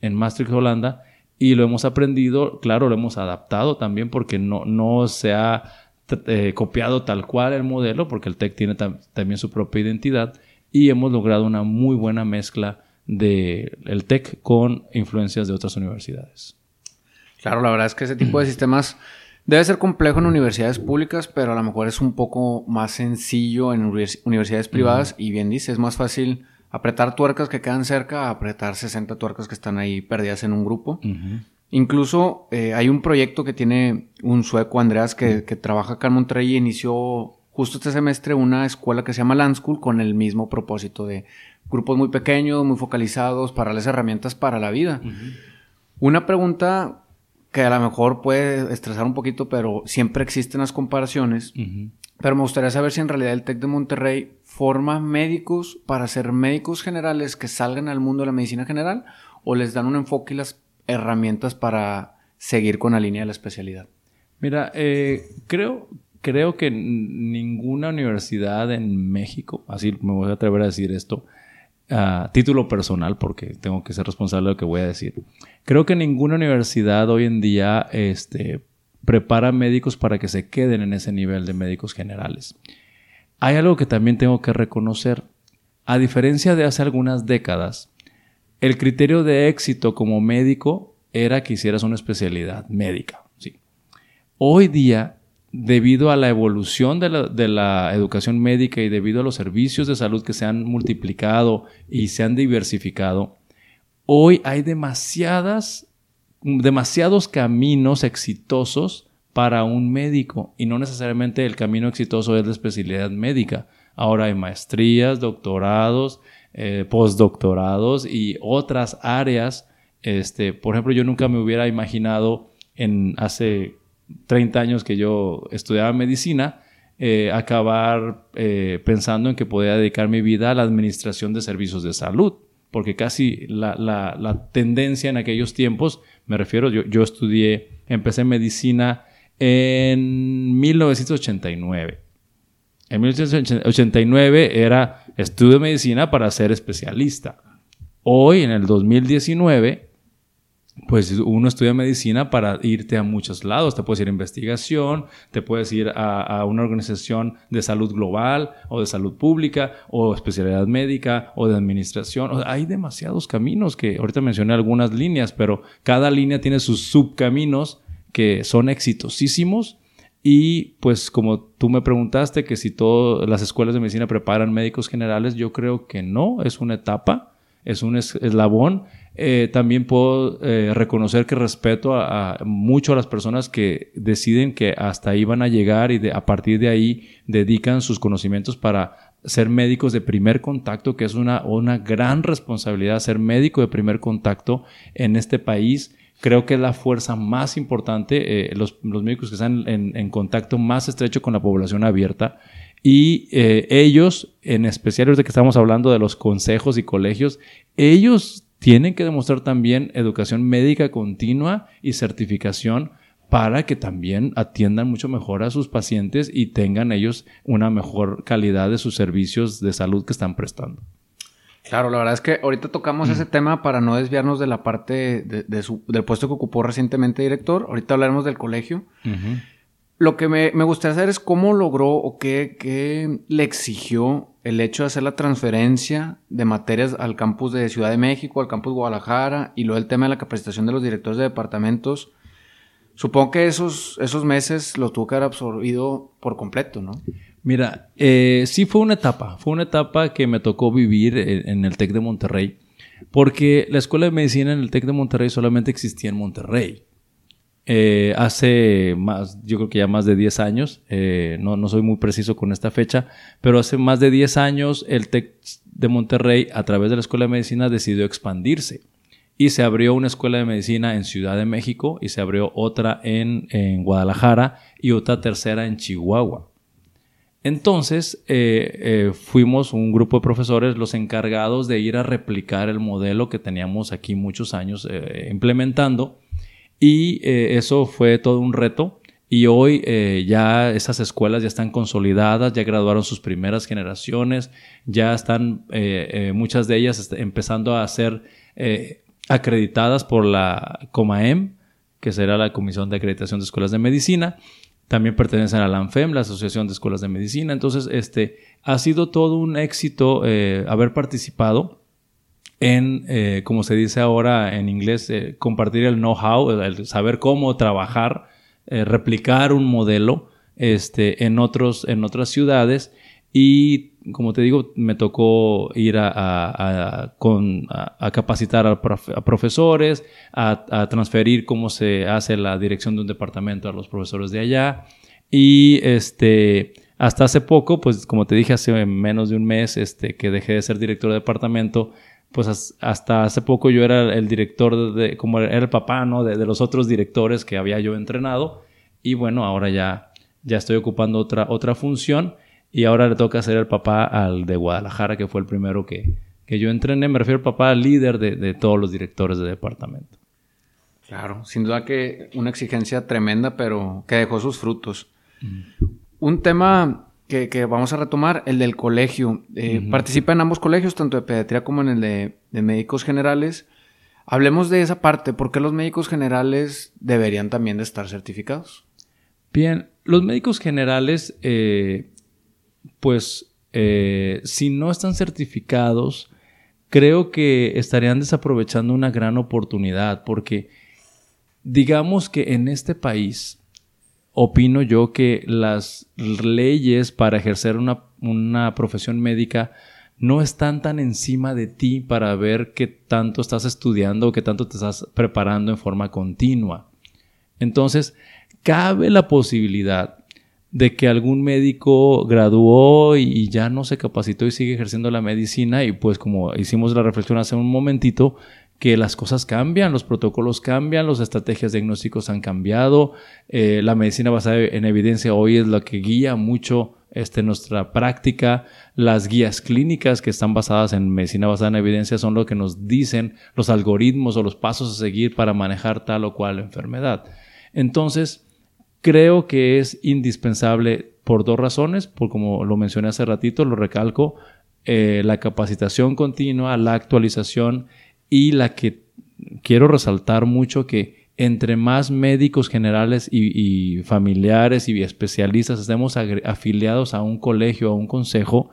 en Maastricht, Holanda, y lo hemos aprendido, claro, lo hemos adaptado también porque no, no se ha eh, copiado tal cual el modelo, porque el TEC tiene también su propia identidad, y hemos logrado una muy buena mezcla del el TEC con influencias de otras universidades. Claro, la verdad es que ese tipo de sistemas Debe ser complejo en universidades públicas, pero a lo mejor es un poco más sencillo en universidades privadas y bien dice, es más fácil apretar tuercas que quedan cerca a apretar 60 tuercas que están ahí perdidas en un grupo. Incluso eh, hay un proyecto que tiene un sueco, Andreas, que, trabaja acá en Monterrey y inició justo este semestre una escuela que se llama Land School con el mismo propósito de grupos muy pequeños, muy focalizados, para darles herramientas para la vida. Una pregunta que a lo mejor puede estresar un poquito, pero siempre existen las comparaciones. Pero me gustaría saber si en realidad el TEC de Monterrey forma médicos para ser médicos generales que salgan al mundo de la medicina general o les dan un enfoque y las herramientas para seguir con la línea de la especialidad. Mira, eh, creo, creo que ninguna universidad en México, así me voy a atrever a decir esto, a título personal, porque tengo que ser responsable de lo que voy a decir. Creo que ninguna universidad hoy en día este, prepara médicos para que se queden en ese nivel de médicos generales. Hay algo que también tengo que reconocer. A diferencia de hace algunas décadas, el criterio de éxito como médico era que hicieras una especialidad médica. Sí. Hoy día debido a la evolución de la, educación médica y debido a los servicios de salud que se han multiplicado y se han diversificado, hoy hay demasiadas, demasiados caminos exitosos para un médico y no necesariamente el camino exitoso es la especialidad médica. Ahora hay maestrías, doctorados, eh, postdoctorados y otras áreas. Este, por ejemplo, yo nunca me hubiera imaginado en hace 30 años que yo estudiaba medicina, eh, acabar eh, pensando en que podía dedicar mi vida a la administración de servicios de salud, porque casi la, tendencia en aquellos tiempos, me refiero, yo, yo estudié, empecé medicina en 1989. En 1989 era estudio medicina para ser especialista. Hoy, en el 2019, pues uno estudia medicina para irte a muchos lados. Te puedes ir a investigación, te puedes ir a, una organización de salud global o de salud pública o especialidad médica o de administración. hay demasiados caminos que ahorita mencioné algunas líneas, pero cada línea tiene sus subcaminos que son exitosísimos. Y pues como tú me preguntaste que si todas las escuelas de medicina preparan médicos generales, yo creo que no, es una etapa, es un eslabón eh, también puedo eh, reconocer que respeto a, mucho a las personas que deciden que hasta ahí van a llegar y a partir de ahí dedican sus conocimientos para ser médicos de primer contacto, que es una, una gran responsabilidad ser médico de primer contacto en este país. Creo que es la fuerza más importante, eh, los, médicos que están en, contacto más estrecho con la población abierta. Y ellos, en especial de que estamos hablando de los consejos y colegios, ellos tienen que demostrar también educación médica continua y certificación para que también atiendan mucho mejor a sus pacientes y tengan ellos una mejor calidad de sus servicios de salud que están prestando. Claro, la verdad es que ahorita tocamos ese tema para no desviarnos de la parte de, del puesto que ocupó recientemente director. Ahorita hablaremos del colegio. Lo que me, gustaría saber es cómo logró o qué, qué, le exigió el hecho de hacer la transferencia de materias al campus de Ciudad de México, al campus Guadalajara y luego el tema de la capacitación de los directores de departamentos. Supongo que esos, esos meses lo tuvo que haber absorbido por completo, ¿no? Mira, eh, sí fue una etapa, fue una etapa que me tocó vivir en, el TEC de Monterrey, porque la escuela de medicina en el TEC de Monterrey solamente existía en Monterrey. Eh, hace más, yo creo que ya más de 10 años, eh, no, no, soy muy preciso con esta fecha, pero hace más de 10 años el TEC de Monterrey, a través de la Escuela de Medicina, decidió expandirse. Y se abrió una escuela de medicina en Ciudad de México y se abrió otra en, Guadalajara y otra tercera en Chihuahua. Entonces eh, fuimos un grupo de profesores los encargados de ir a replicar el modelo que teníamos aquí muchos años implementando y eso fue todo un reto. Y hoy ya esas escuelas ya están consolidadas, ya graduaron sus primeras generaciones, ya están muchas de ellas empezando a ser acreditadas por la COMAEM, que será la Comisión de Acreditación de Escuelas de Medicina, también pertenecen a la ANFEM, la Asociación de Escuelas de Medicina. Entonces, este, ha sido todo un éxito eh, haber participado en, eh, como se dice ahora en inglés, eh, compartir el know-how, el saber cómo trabajar, replicar un modelo este, en, otros, en otras ciudades y como te digo, me tocó ir a, capacitar a, profesores, a, transferir cómo se hace la dirección de un departamento a los profesores de allá. Y este, hasta hace poco, pues como te dije, hace menos de un mes este, que dejé de ser director de departamento, pues hasta hace poco yo era el director, de, como era el papá ¿no? de, de los otros directores que había yo entrenado. Y bueno, ahora ya, ya estoy ocupando otra, otra función y ahora le toca ser el papá al de Guadalajara, que fue el primero que, que yo entrené. Me refiero al papá líder de, de, todos los directores de departamento. Claro, sin duda que una exigencia tremenda, pero que dejó sus frutos. Un tema que, que, vamos a retomar, el del colegio. Eh, participa en ambos colegios, tanto de pediatría como en el de, de, médicos generales. Hablemos de esa parte. ¿Por qué los médicos generales deberían también de estar certificados? Bien, los médicos generales eh, pues eh, si no están certificados, creo que estarían desaprovechando una gran oportunidad porque digamos que en este país, opino yo que las leyes para ejercer una, una profesión médica no están tan encima de ti para ver qué tanto estás estudiando o qué tanto te estás preparando en forma continua. Entonces, cabe la posibilidad de que algún médico graduó y ya no se capacitó y sigue ejerciendo la medicina y pues como hicimos la reflexión hace un momentito, que las cosas cambian, los protocolos cambian, las estrategias diagnósticos han cambiado, eh, la medicina basada en evidencia hoy es lo que guía mucho este, nuestra práctica, las guías clínicas que están basadas en medicina basada en evidencia son lo que nos dicen los algoritmos o los pasos a seguir para manejar tal o cual enfermedad. Entonces, creo que es indispensable por dos razones, por como lo mencioné hace ratito, lo recalco, eh, la capacitación continua, la actualización y la que quiero resaltar mucho que entre más médicos generales y, familiares y especialistas estemos afiliados a un colegio, a un consejo,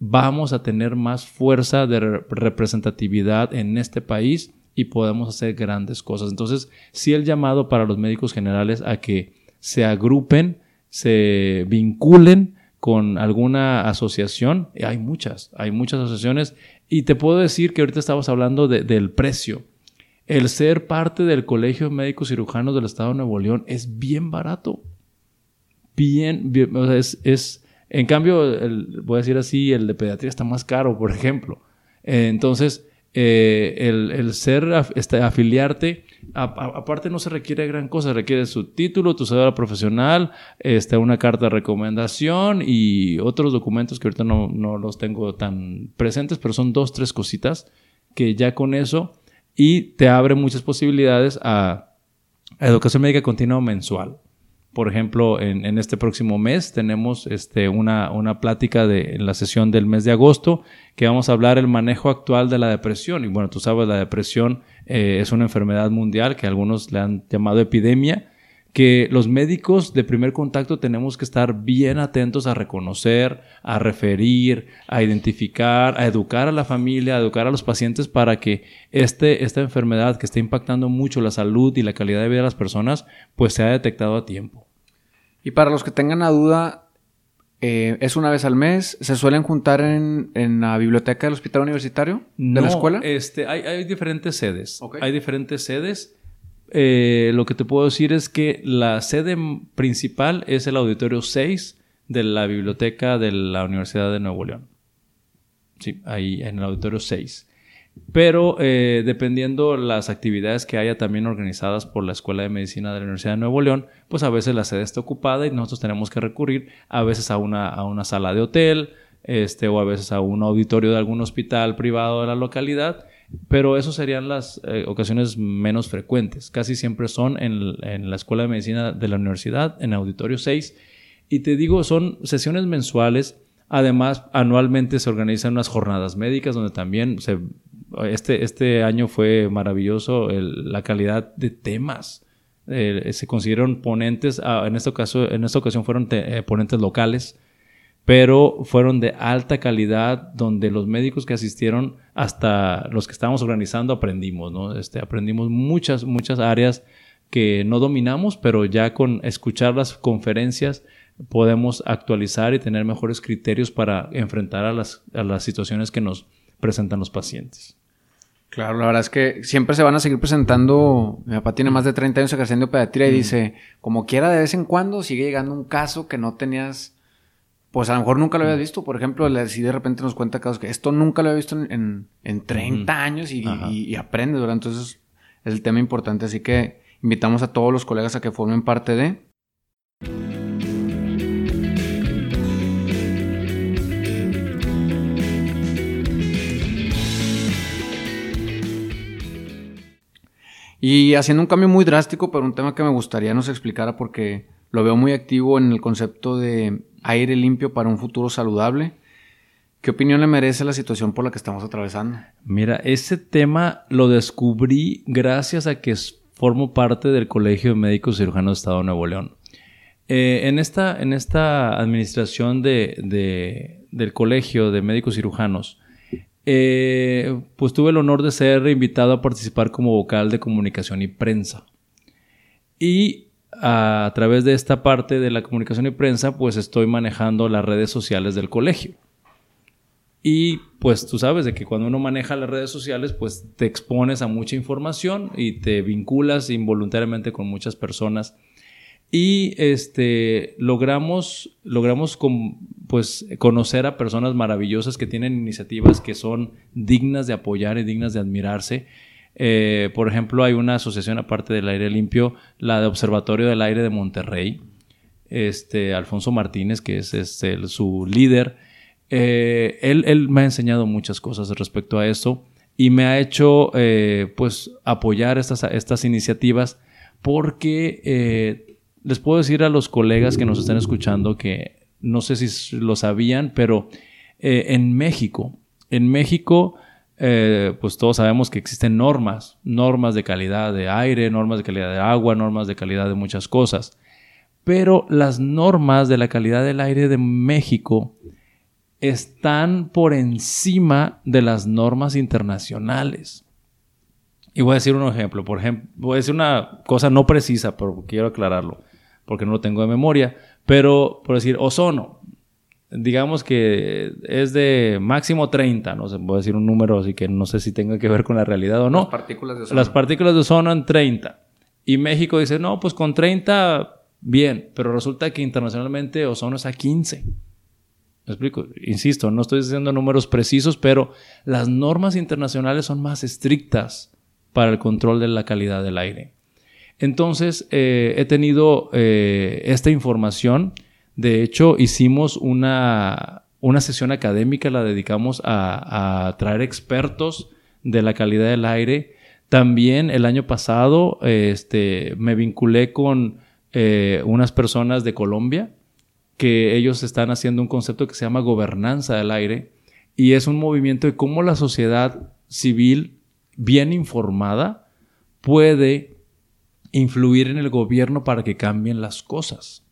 vamos a tener más fuerza de representatividad en este país y podemos hacer grandes cosas. Entonces, sí el llamado para los médicos generales a que se agrupen, se vinculen con alguna asociación. Hay muchas, hay muchas asociaciones. Y te puedo decir que ahorita estabas hablando del precio. El ser parte del Colegio de Médicos Cirujanos del Estado de Nuevo León es bien barato. Bien, es, en cambio, voy a decir así, el de pediatría está más caro, por ejemplo. entonces, eh, el, ser, este, afiliarte, aparte no se requiere gran cosa, requiere su título, tu cédula profesional, este, una carta de recomendación y otros documentos que ahorita no, no los tengo tan presentes, pero son dos, tres cositas que ya con eso y te abre muchas posibilidades a educación médica continua mensual. Por ejemplo, en, este próximo mes tenemos este, una, plática de, en la sesión del mes de agosto que vamos a hablar el manejo actual de la depresión. Y bueno, tú sabes, la depresión eh, es una enfermedad mundial que algunos le han llamado epidemia que los médicos de primer contacto tenemos que estar bien atentos a reconocer, a referir, a identificar, a educar a la familia, a educar a los pacientes para que este, esta enfermedad que está impactando mucho la salud y la calidad de vida de las personas, pues sea detectado a tiempo. Y para los que tengan la duda, eh, ¿es una vez al mes? ¿Se suelen juntar en, la biblioteca del hospital universitario de la escuela? Este, hay, hay diferentes sedes. Hay diferentes sedes. Eh, lo que te puedo decir es que la sede principal es el auditorio 6 de la biblioteca de la Universidad de Nuevo León. Sí, ahí en el auditorio 6. Pero eh, dependiendo las actividades que haya también organizadas por la Escuela de Medicina de la Universidad de Nuevo León, pues a veces la sede está ocupada y nosotros tenemos que recurrir a veces a una, a una sala de hotel este, o a veces a un auditorio de algún hospital privado de la localidad pero eso serían las eh, ocasiones menos frecuentes. Casi siempre son en, la Escuela de Medicina de la Universidad, en Auditorio 6. Y te digo, son sesiones mensuales. Además, anualmente se organizan unas jornadas médicas donde también se, este, este año fue maravilloso la calidad de temas. Eh, se consiguieron ponentes, ah, en, este caso, en esta ocasión fueron eh, ponentes locales pero fueron de alta calidad, donde los médicos que asistieron, hasta los que estábamos organizando, aprendimos, ¿no? Este, aprendimos muchas, muchas áreas que no dominamos, pero ya con escuchar las conferencias podemos actualizar y tener mejores criterios para enfrentar a las, a las situaciones que nos presentan los pacientes. Claro, la verdad es que siempre se van a seguir presentando. Mi papá tiene más de 30 años ejerciendo pediatría y dice, como quiera, de vez en cuando sigue llegando un caso que no tenías pues a lo mejor nunca lo habías mm. visto. Por ejemplo, si de repente nos cuenta casos que esto nunca lo había visto en, en, 30 años y, y, aprende, ¿verdad? Entonces es el tema importante. Así que invitamos a todos los colegas a que formen parte de. Y haciendo un cambio muy drástico, pero un tema que me gustaría nos explicara porque lo veo muy activo en el concepto de aire limpio para un futuro saludable. ¿Qué opinión le merece la situación por la que estamos atravesando? Mira, ese tema lo descubrí gracias a que formo parte del Colegio de Médicos Cirujanos de Estado de Nuevo León. Eh, en, esta, en esta administración de, del Colegio de Médicos Cirujanos, eh, pues tuve el honor de ser invitado a participar como vocal de comunicación y prensa. Y a, través de esta parte de la comunicación y prensa, pues estoy manejando las redes sociales del colegio. Y pues tú sabes de que cuando uno maneja las redes sociales, pues te expones a mucha información y te vinculas involuntariamente con muchas personas. Y este, logramos, logramos pues, conocer a personas maravillosas que tienen iniciativas que son dignas de apoyar y dignas de admirarse. Eh, por ejemplo, hay una asociación aparte del aire limpio, la de Observatorio del Aire de Monterrey. Este, Alfonso Martínez, que es, su líder, eh, él, me ha enseñado muchas cosas respecto a eso y me ha hecho eh, pues apoyar estas, estas iniciativas porque les puedo decir a los colegas que nos están escuchando que no sé si lo sabían, pero en México, en México eh, pues todos sabemos que existen normas, normas de calidad de aire, normas de calidad de agua, normas de calidad de muchas cosas. Pero las normas de la calidad del aire de México están por encima de las normas internacionales. Y voy a decir un ejemplo, por ejemplo, voy a decir una cosa no precisa, pero quiero aclararlo, porque no lo tengo de memoria, pero por decir ozono, digamos que es de máximo 30, no sé, voy a decir un número así que no sé si tenga que ver con la realidad o no. Las partículas de ozono. Las partículas de ozono en 30. Y México dice, no, pues con 30, bien, pero resulta que internacionalmente ozono es a 15. ¿Me explico? Insisto, no estoy diciendo números precisos, pero las normas internacionales son más estrictas para el control de la calidad del aire. Entonces, eh, he tenido eh, esta información. De hecho, hicimos una, sesión académica, la dedicamos a, traer expertos de la calidad del aire. También el año pasado este, me vinculé con eh, unas personas de Colombia que ellos están haciendo un concepto que se llama gobernanza del aire y es un movimiento de cómo la sociedad civil bien informada puede influir en el gobierno para que cambien las cosas.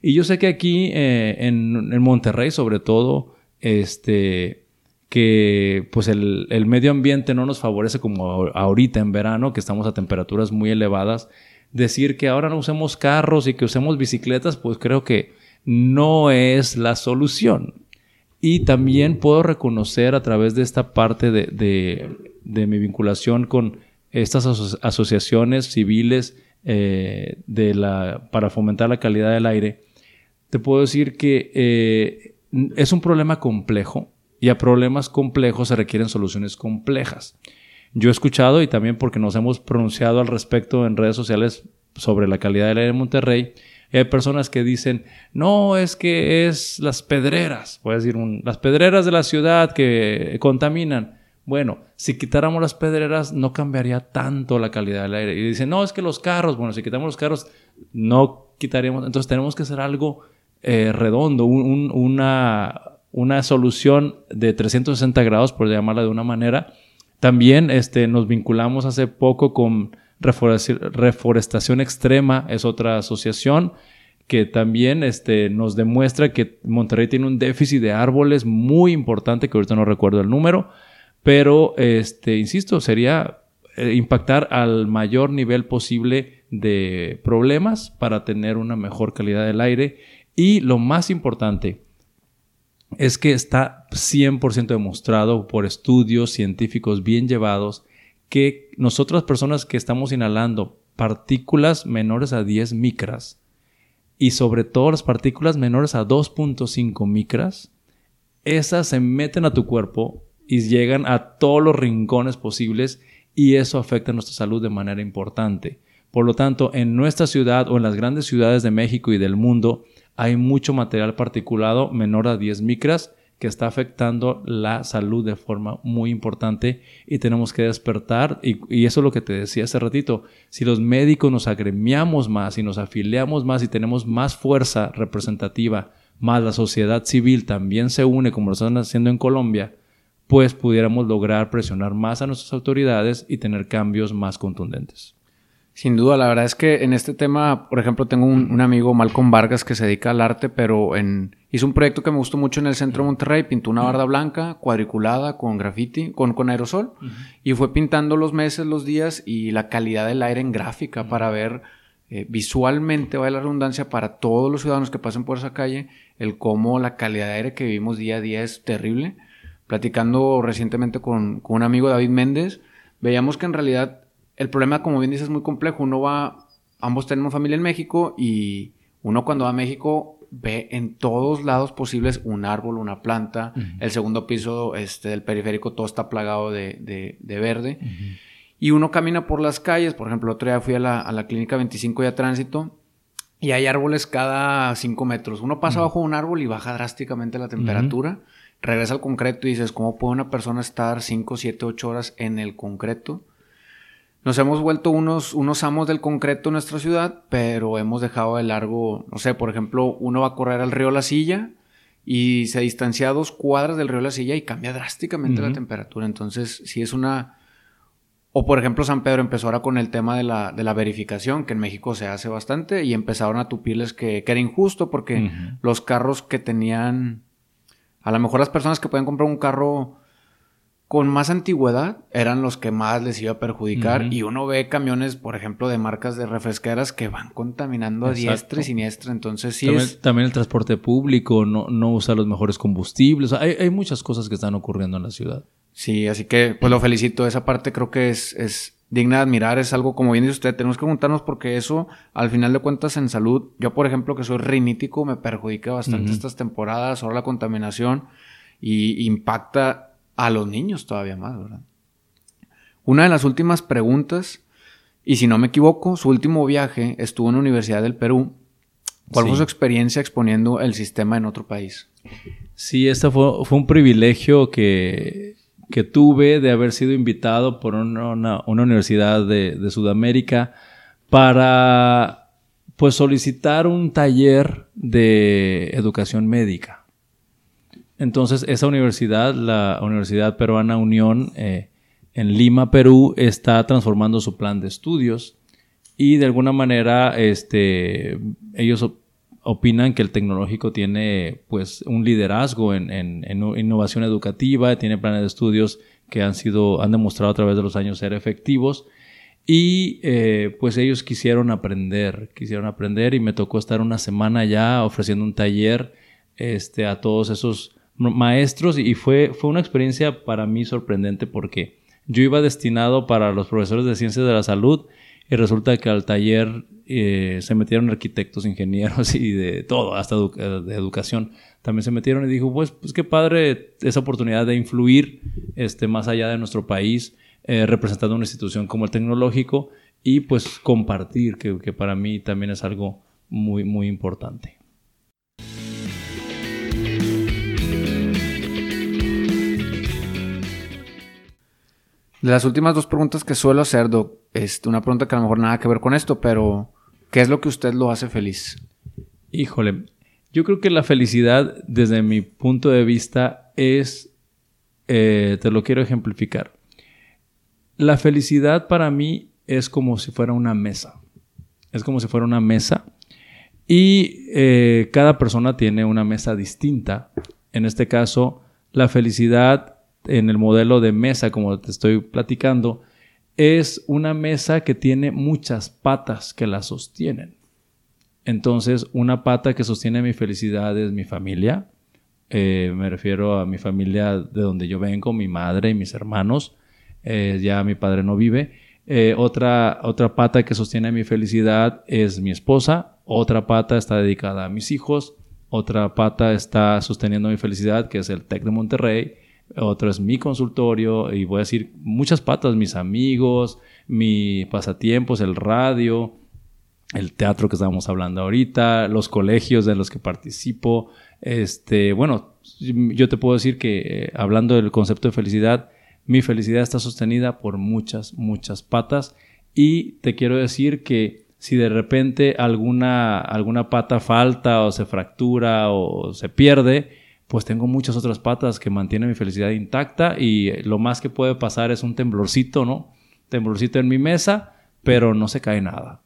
Y yo sé que aquí eh, en, Monterrey, sobre todo, este, que pues el, el, medio ambiente no nos favorece como ahorita en verano, que estamos a temperaturas muy elevadas. Decir que ahora no usemos carros y que usemos bicicletas, pues creo que no es la solución. Y también puedo reconocer a través de esta parte de, de, mi vinculación con estas asociaciones civiles eh, de la, para fomentar la calidad del aire, te puedo decir que eh, es un problema complejo y a problemas complejos se requieren soluciones complejas. Yo he escuchado y también porque nos hemos pronunciado al respecto en redes sociales sobre la calidad del aire en Monterrey, hay personas que dicen, no, es que es las pedreras, voy a decir, las pedreras de la ciudad que contaminan. Bueno, si quitáramos las pedreras no cambiaría tanto la calidad del aire. Y dicen, no, es que los carros, bueno, si quitamos los carros no quitaríamos, entonces tenemos que hacer algo eh, redondo, una, una solución de 360 grados, por llamarla de una manera. También este, nos vinculamos hace poco con Reforestación Extrema, es otra asociación que también este, nos demuestra que Monterrey tiene un déficit de árboles muy importante, que ahorita no recuerdo el número, pero, este, insisto, sería eh, impactar al mayor nivel posible de problemas para tener una mejor calidad del aire. Y lo más importante es que está 100% demostrado por estudios científicos bien llevados que nosotras personas que estamos inhalando partículas menores a 10 micras y sobre todo las partículas menores a 2.5 micras, esas se meten a tu cuerpo y llegan a todos los rincones posibles y eso afecta nuestra salud de manera importante. Por lo tanto, en nuestra ciudad o en las grandes ciudades de México y del mundo, hay mucho material particulado menor a 10 micras que está afectando la salud de forma muy importante y tenemos que despertar y, eso es lo que te decía hace ratito, si los médicos nos agremiamos más y nos afiliamos más y tenemos más fuerza representativa, más la sociedad civil también se une como lo están haciendo en Colombia, pues pudiéramos lograr presionar más a nuestras autoridades y tener cambios más contundentes. Sin duda, la verdad es que en este tema, por ejemplo, tengo un, amigo, Malcolm Vargas, que se dedica al arte, pero en, hizo un proyecto que me gustó mucho en el centro de Monterrey, pintó una barda blanca, cuadriculada, con graffiti, con, con aerosol, y fue pintando los meses, los días y la calidad del aire en gráfica para ver eh, visualmente, vaya la redundancia, para todos los ciudadanos que pasen por esa calle, el cómo la calidad de aire que vivimos día a día es terrible. Platicando recientemente con, con un amigo, David Méndez, veíamos que en realidad el problema, como bien dices, es muy complejo. Uno va, ambos tenemos familia en México y uno cuando va a México ve en todos lados posibles un árbol, una planta. El segundo piso este, del periférico todo está plagado de, verde. Y uno camina por las calles. Por ejemplo, el otro día fui a la, clínica 25 y a tránsito. Y hay árboles cada 5 metros. Uno pasa bajo un árbol y baja drásticamente la temperatura. Regresa al concreto y dices, ¿cómo puede una persona estar 5, 7, 8 horas en el concreto? nos hemos vuelto unos, unos amos del concreto en nuestra ciudad, pero hemos dejado de largo, no sé, por ejemplo, uno va a correr al río La Silla y se distancia a dos cuadras del río La Silla y cambia drásticamente la temperatura. Entonces, si es una... O por ejemplo, San Pedro empezó ahora con el tema de la, de la verificación, que en México se hace bastante, y empezaron a tupirles que, era injusto porque los carros que tenían... A lo mejor las personas que pueden comprar un carro con más antigüedad eran los que más les iba a perjudicar. Y uno ve camiones, por ejemplo, de marcas de refresqueras que van contaminando a diestra y siniestra. Entonces sí también, es... También el transporte público no, no usa los mejores combustibles. Hay, hay, muchas cosas que están ocurriendo en la ciudad. Sí, así que pues lo felicito. Esa parte creo que es, es digna de admirar. Es algo, como bien dice usted, tenemos que juntarnos porque eso, al final de cuentas, en salud... Yo, por ejemplo, que soy rinítico, me perjudica bastante estas temporadas. Ahora la contaminación y impacta a los niños todavía más, ¿verdad? Una de las últimas preguntas, y si no me equivoco, su último viaje estuvo en la Universidad del Perú. ¿Cuál fue su experiencia exponiendo el sistema en otro país? Sí, este fue, fue un privilegio que, que tuve de haber sido invitado por una, universidad de, de, Sudamérica para pues solicitar un taller de educación médica. Entonces esa universidad, la Universidad Peruana Unión eh, en Lima, Perú, está transformando su plan de estudios y de alguna manera este, ellos opinan que el tecnológico tiene pues un liderazgo en, innovación educativa, tiene planes de estudios que han sido, han demostrado a través de los años ser efectivos. Y eh, pues ellos quisieron aprender, quisieron aprender y me tocó estar una semana ya ofreciendo un taller este, a todos esos maestros y fue, fue una experiencia para mí sorprendente porque yo iba destinado para los profesores de ciencias de la salud y resulta que al taller eh, se metieron arquitectos, ingenieros y de todo, hasta de educación. También se metieron y dijo, pues, pues qué padre esa oportunidad de influir este, más allá de nuestro país, eh, representando una institución como el tecnológico y pues compartir, que, que para mí también es algo muy, muy importante. De las últimas dos preguntas que suelo hacer, Doc, es una pregunta que a lo mejor nada que ver con esto, pero ¿qué es lo que usted lo hace feliz? Híjole, yo creo que la felicidad, desde mi punto de vista, es, eh, te lo quiero ejemplificar. La felicidad para mí es como si fuera una mesa. Es como si fuera una mesa y eh, cada persona tiene una mesa distinta. En este caso, la felicidad en el modelo de mesa, como te estoy platicando, es una mesa que tiene muchas patas que la sostienen. Entonces, una pata que sostiene mi felicidad es mi familia. Eh, me refiero a mi familia de donde yo vengo, mi madre y mis hermanos. Eh, ya mi padre no vive. Eh, otra, otra pata que sostiene mi felicidad es mi esposa. Otra pata está dedicada a mis hijos. Otra pata está sosteniendo mi felicidad, que es el TEC de Monterrey otro es mi consultorio y voy a decir muchas patas, mis amigos, mi pasatiempos, el radio, el teatro que estábamos hablando ahorita, los colegios de los que participo. Este, bueno, yo te puedo decir que eh, hablando del concepto de felicidad, mi felicidad está sostenida por muchas, muchas patas y te quiero decir que si de repente alguna, alguna pata falta o se fractura o se pierde, pues tengo muchas otras patas que mantienen mi felicidad intacta y lo más que puede pasar es un temblorcito, ¿no? Temblorcito en mi mesa, pero no se cae nada.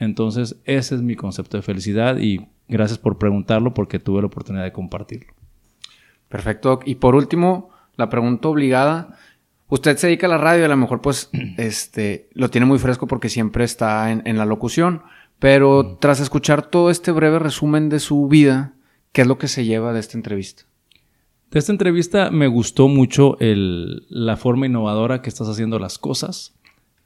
Entonces, ese es mi concepto de felicidad y gracias por preguntarlo porque tuve la oportunidad de compartirlo. Perfecto. Y por último, la pregunta obligada. Usted se dedica a la radio a lo mejor pues este, lo tiene muy fresco porque siempre está en, en la locución, pero tras escuchar todo este breve resumen de su vida, ¿Qué es lo que se lleva de esta entrevista? De esta entrevista me gustó mucho la forma innovadora que estás haciendo las cosas.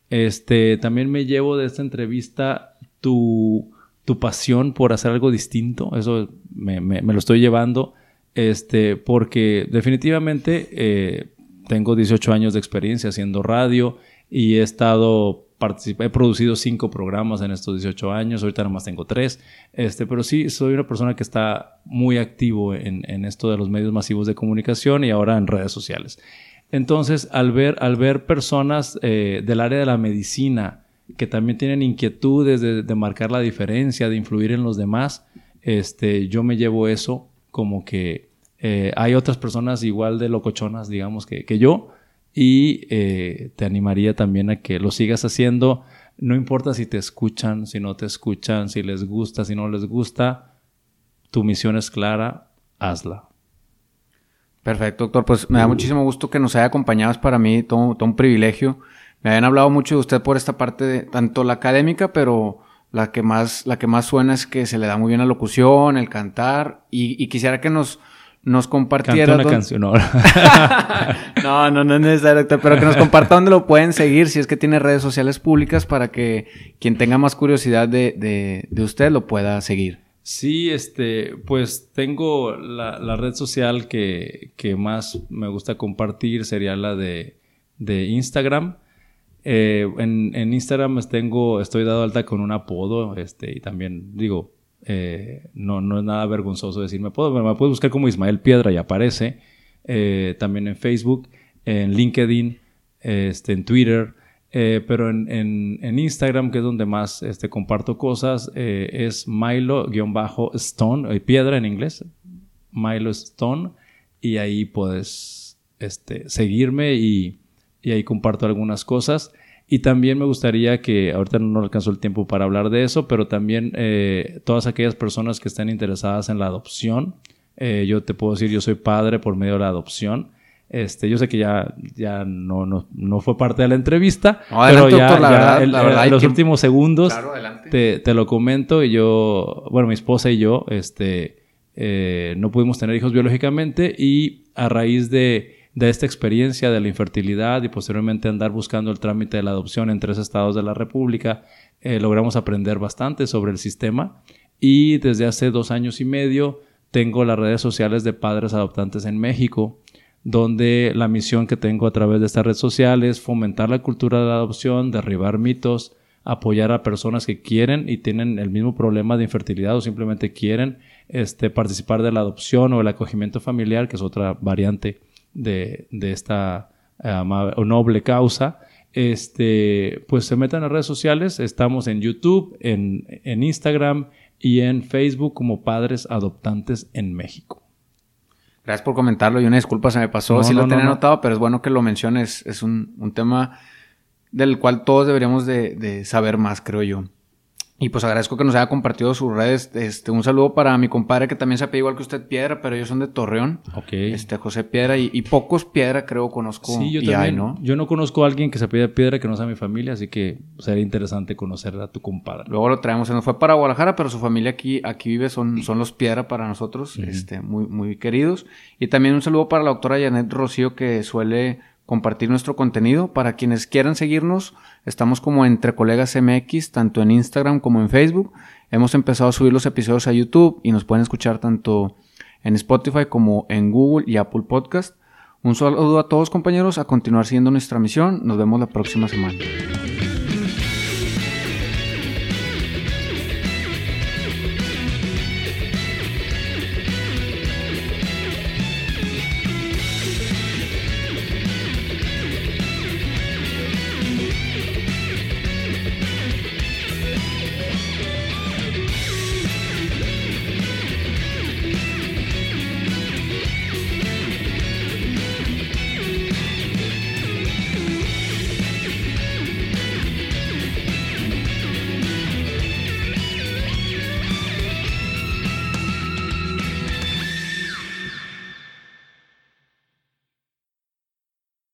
Este, también me llevo de esta entrevista tu, pasión por hacer algo distinto. Eso me, lo estoy llevando. Este, porque definitivamente eh, tengo 18 años de experiencia haciendo radio y he estado he producido cinco programas en estos 18 años, ahorita nada más tengo tres, este, pero sí soy una persona que está muy activo en, en, esto de los medios masivos de comunicación y ahora en redes sociales. Entonces, al ver, al ver personas eh, del área de la medicina que también tienen inquietudes de, de, marcar la diferencia, de influir en los demás, este, yo me llevo eso como que eh, hay otras personas igual de locochonas, digamos, que, que yo, y eh, te animaría también a que lo sigas haciendo. No importa si te escuchan, si no te escuchan, si les gusta, si no les gusta, tu misión es clara, hazla. Perfecto, doctor. Pues me da muchísimo gusto que nos haya acompañado. Es para mí todo, un privilegio. Me habían hablado mucho de usted por esta parte, de, tanto la académica, pero la que más, la que más suena es que se le da muy bien la locución, el cantar, y quisiera que nos, nos compartiera. una canción no, no, no es necesario, pero que nos comparta dónde lo pueden seguir, si es que tiene redes sociales públicas, para que quien tenga más curiosidad de, de, usted lo pueda seguir. Sí, este, pues tengo la, red social que, que, más me gusta compartir, sería la de, de Instagram. Eh, en, en, Instagram tengo, estoy dado alta con un apodo, este, y también digo, eh, no, no es nada vergonzoso decir, me, puedo, me puedes buscar como Ismael Piedra y aparece. Eh, también en Facebook. en LinkedIn, este, en Twitter, eh, pero en, en, Instagram, que es donde más este, comparto cosas, es Milo-Stone, piedra en inglés, Milo Stone, y ahí puedes este, seguirme y, y, ahí comparto algunas cosas. Y también me gustaría que, ahorita no alcanzó el tiempo para hablar de eso, pero también todas aquellas personas que estén interesadas en la adopción, yo te puedo decir, yo soy padre por medio de la adopción. Este, yo sé que ya, ya no, no, no fue parte de la entrevista, pero ya, la verdad, la verdad, en los últimos segundos te, te, lo comento y yo, bueno, mi esposa y yo, este, eh, no pudimos tener hijos biológicamente y a raíz de, de, esta experiencia de la infertilidad y posteriormente andar buscando el trámite de la adopción en tres estados de la República, eh, logramos aprender bastante sobre el sistema. Y desde hace dos años y medio tengo las redes sociales de padres adoptantes en México donde la misión que tengo a través de esta red social es fomentar la cultura de la adopción, derribar mitos, apoyar a personas que quieren y tienen el mismo problema de infertilidad o simplemente quieren este, participar de la adopción o el acogimiento familiar, que es otra variante de, esta noble causa. Este, pues se metan a redes sociales, estamos en YouTube, en, en Instagram y en Facebook como Padres Adoptantes en México. Gracias por comentarlo y una disculpa se me pasó. si lo tenía anotado, pero es bueno que lo menciones. Es un, un tema del cual todos deberíamos de, de, saber más, creo yo. Y pues agradezco que nos haya compartido sus redes. Este, un saludo para mi compadre que también se apellida igual que usted Piedra, pero ellos son de Torreón. Ok. Este, José Piedra y, pocos Piedra creo conozco. Sí, yo también. ¿no? Yo no conozco a alguien que se apellida Piedra que no sea mi familia, así que sería interesante conocer a tu compadre. Luego lo traemos. Se nos fue para Guadalajara, pero su familia aquí, aquí vive, son, son los Piedra para nosotros, este, muy, muy queridos. Y también un saludo para la doctora Janet Rocío que suele compartir nuestro contenido. Para quienes quieran seguirnos, estamos como Entre Colegas MX, tanto en Instagram como en Facebook. Hemos empezado a subir los episodios a YouTube y nos pueden escuchar tanto en Spotify como en Google y Apple Podcast. Un saludo a todos compañeros, a continuar siguiendo nuestra misión. Nos vemos la próxima semana.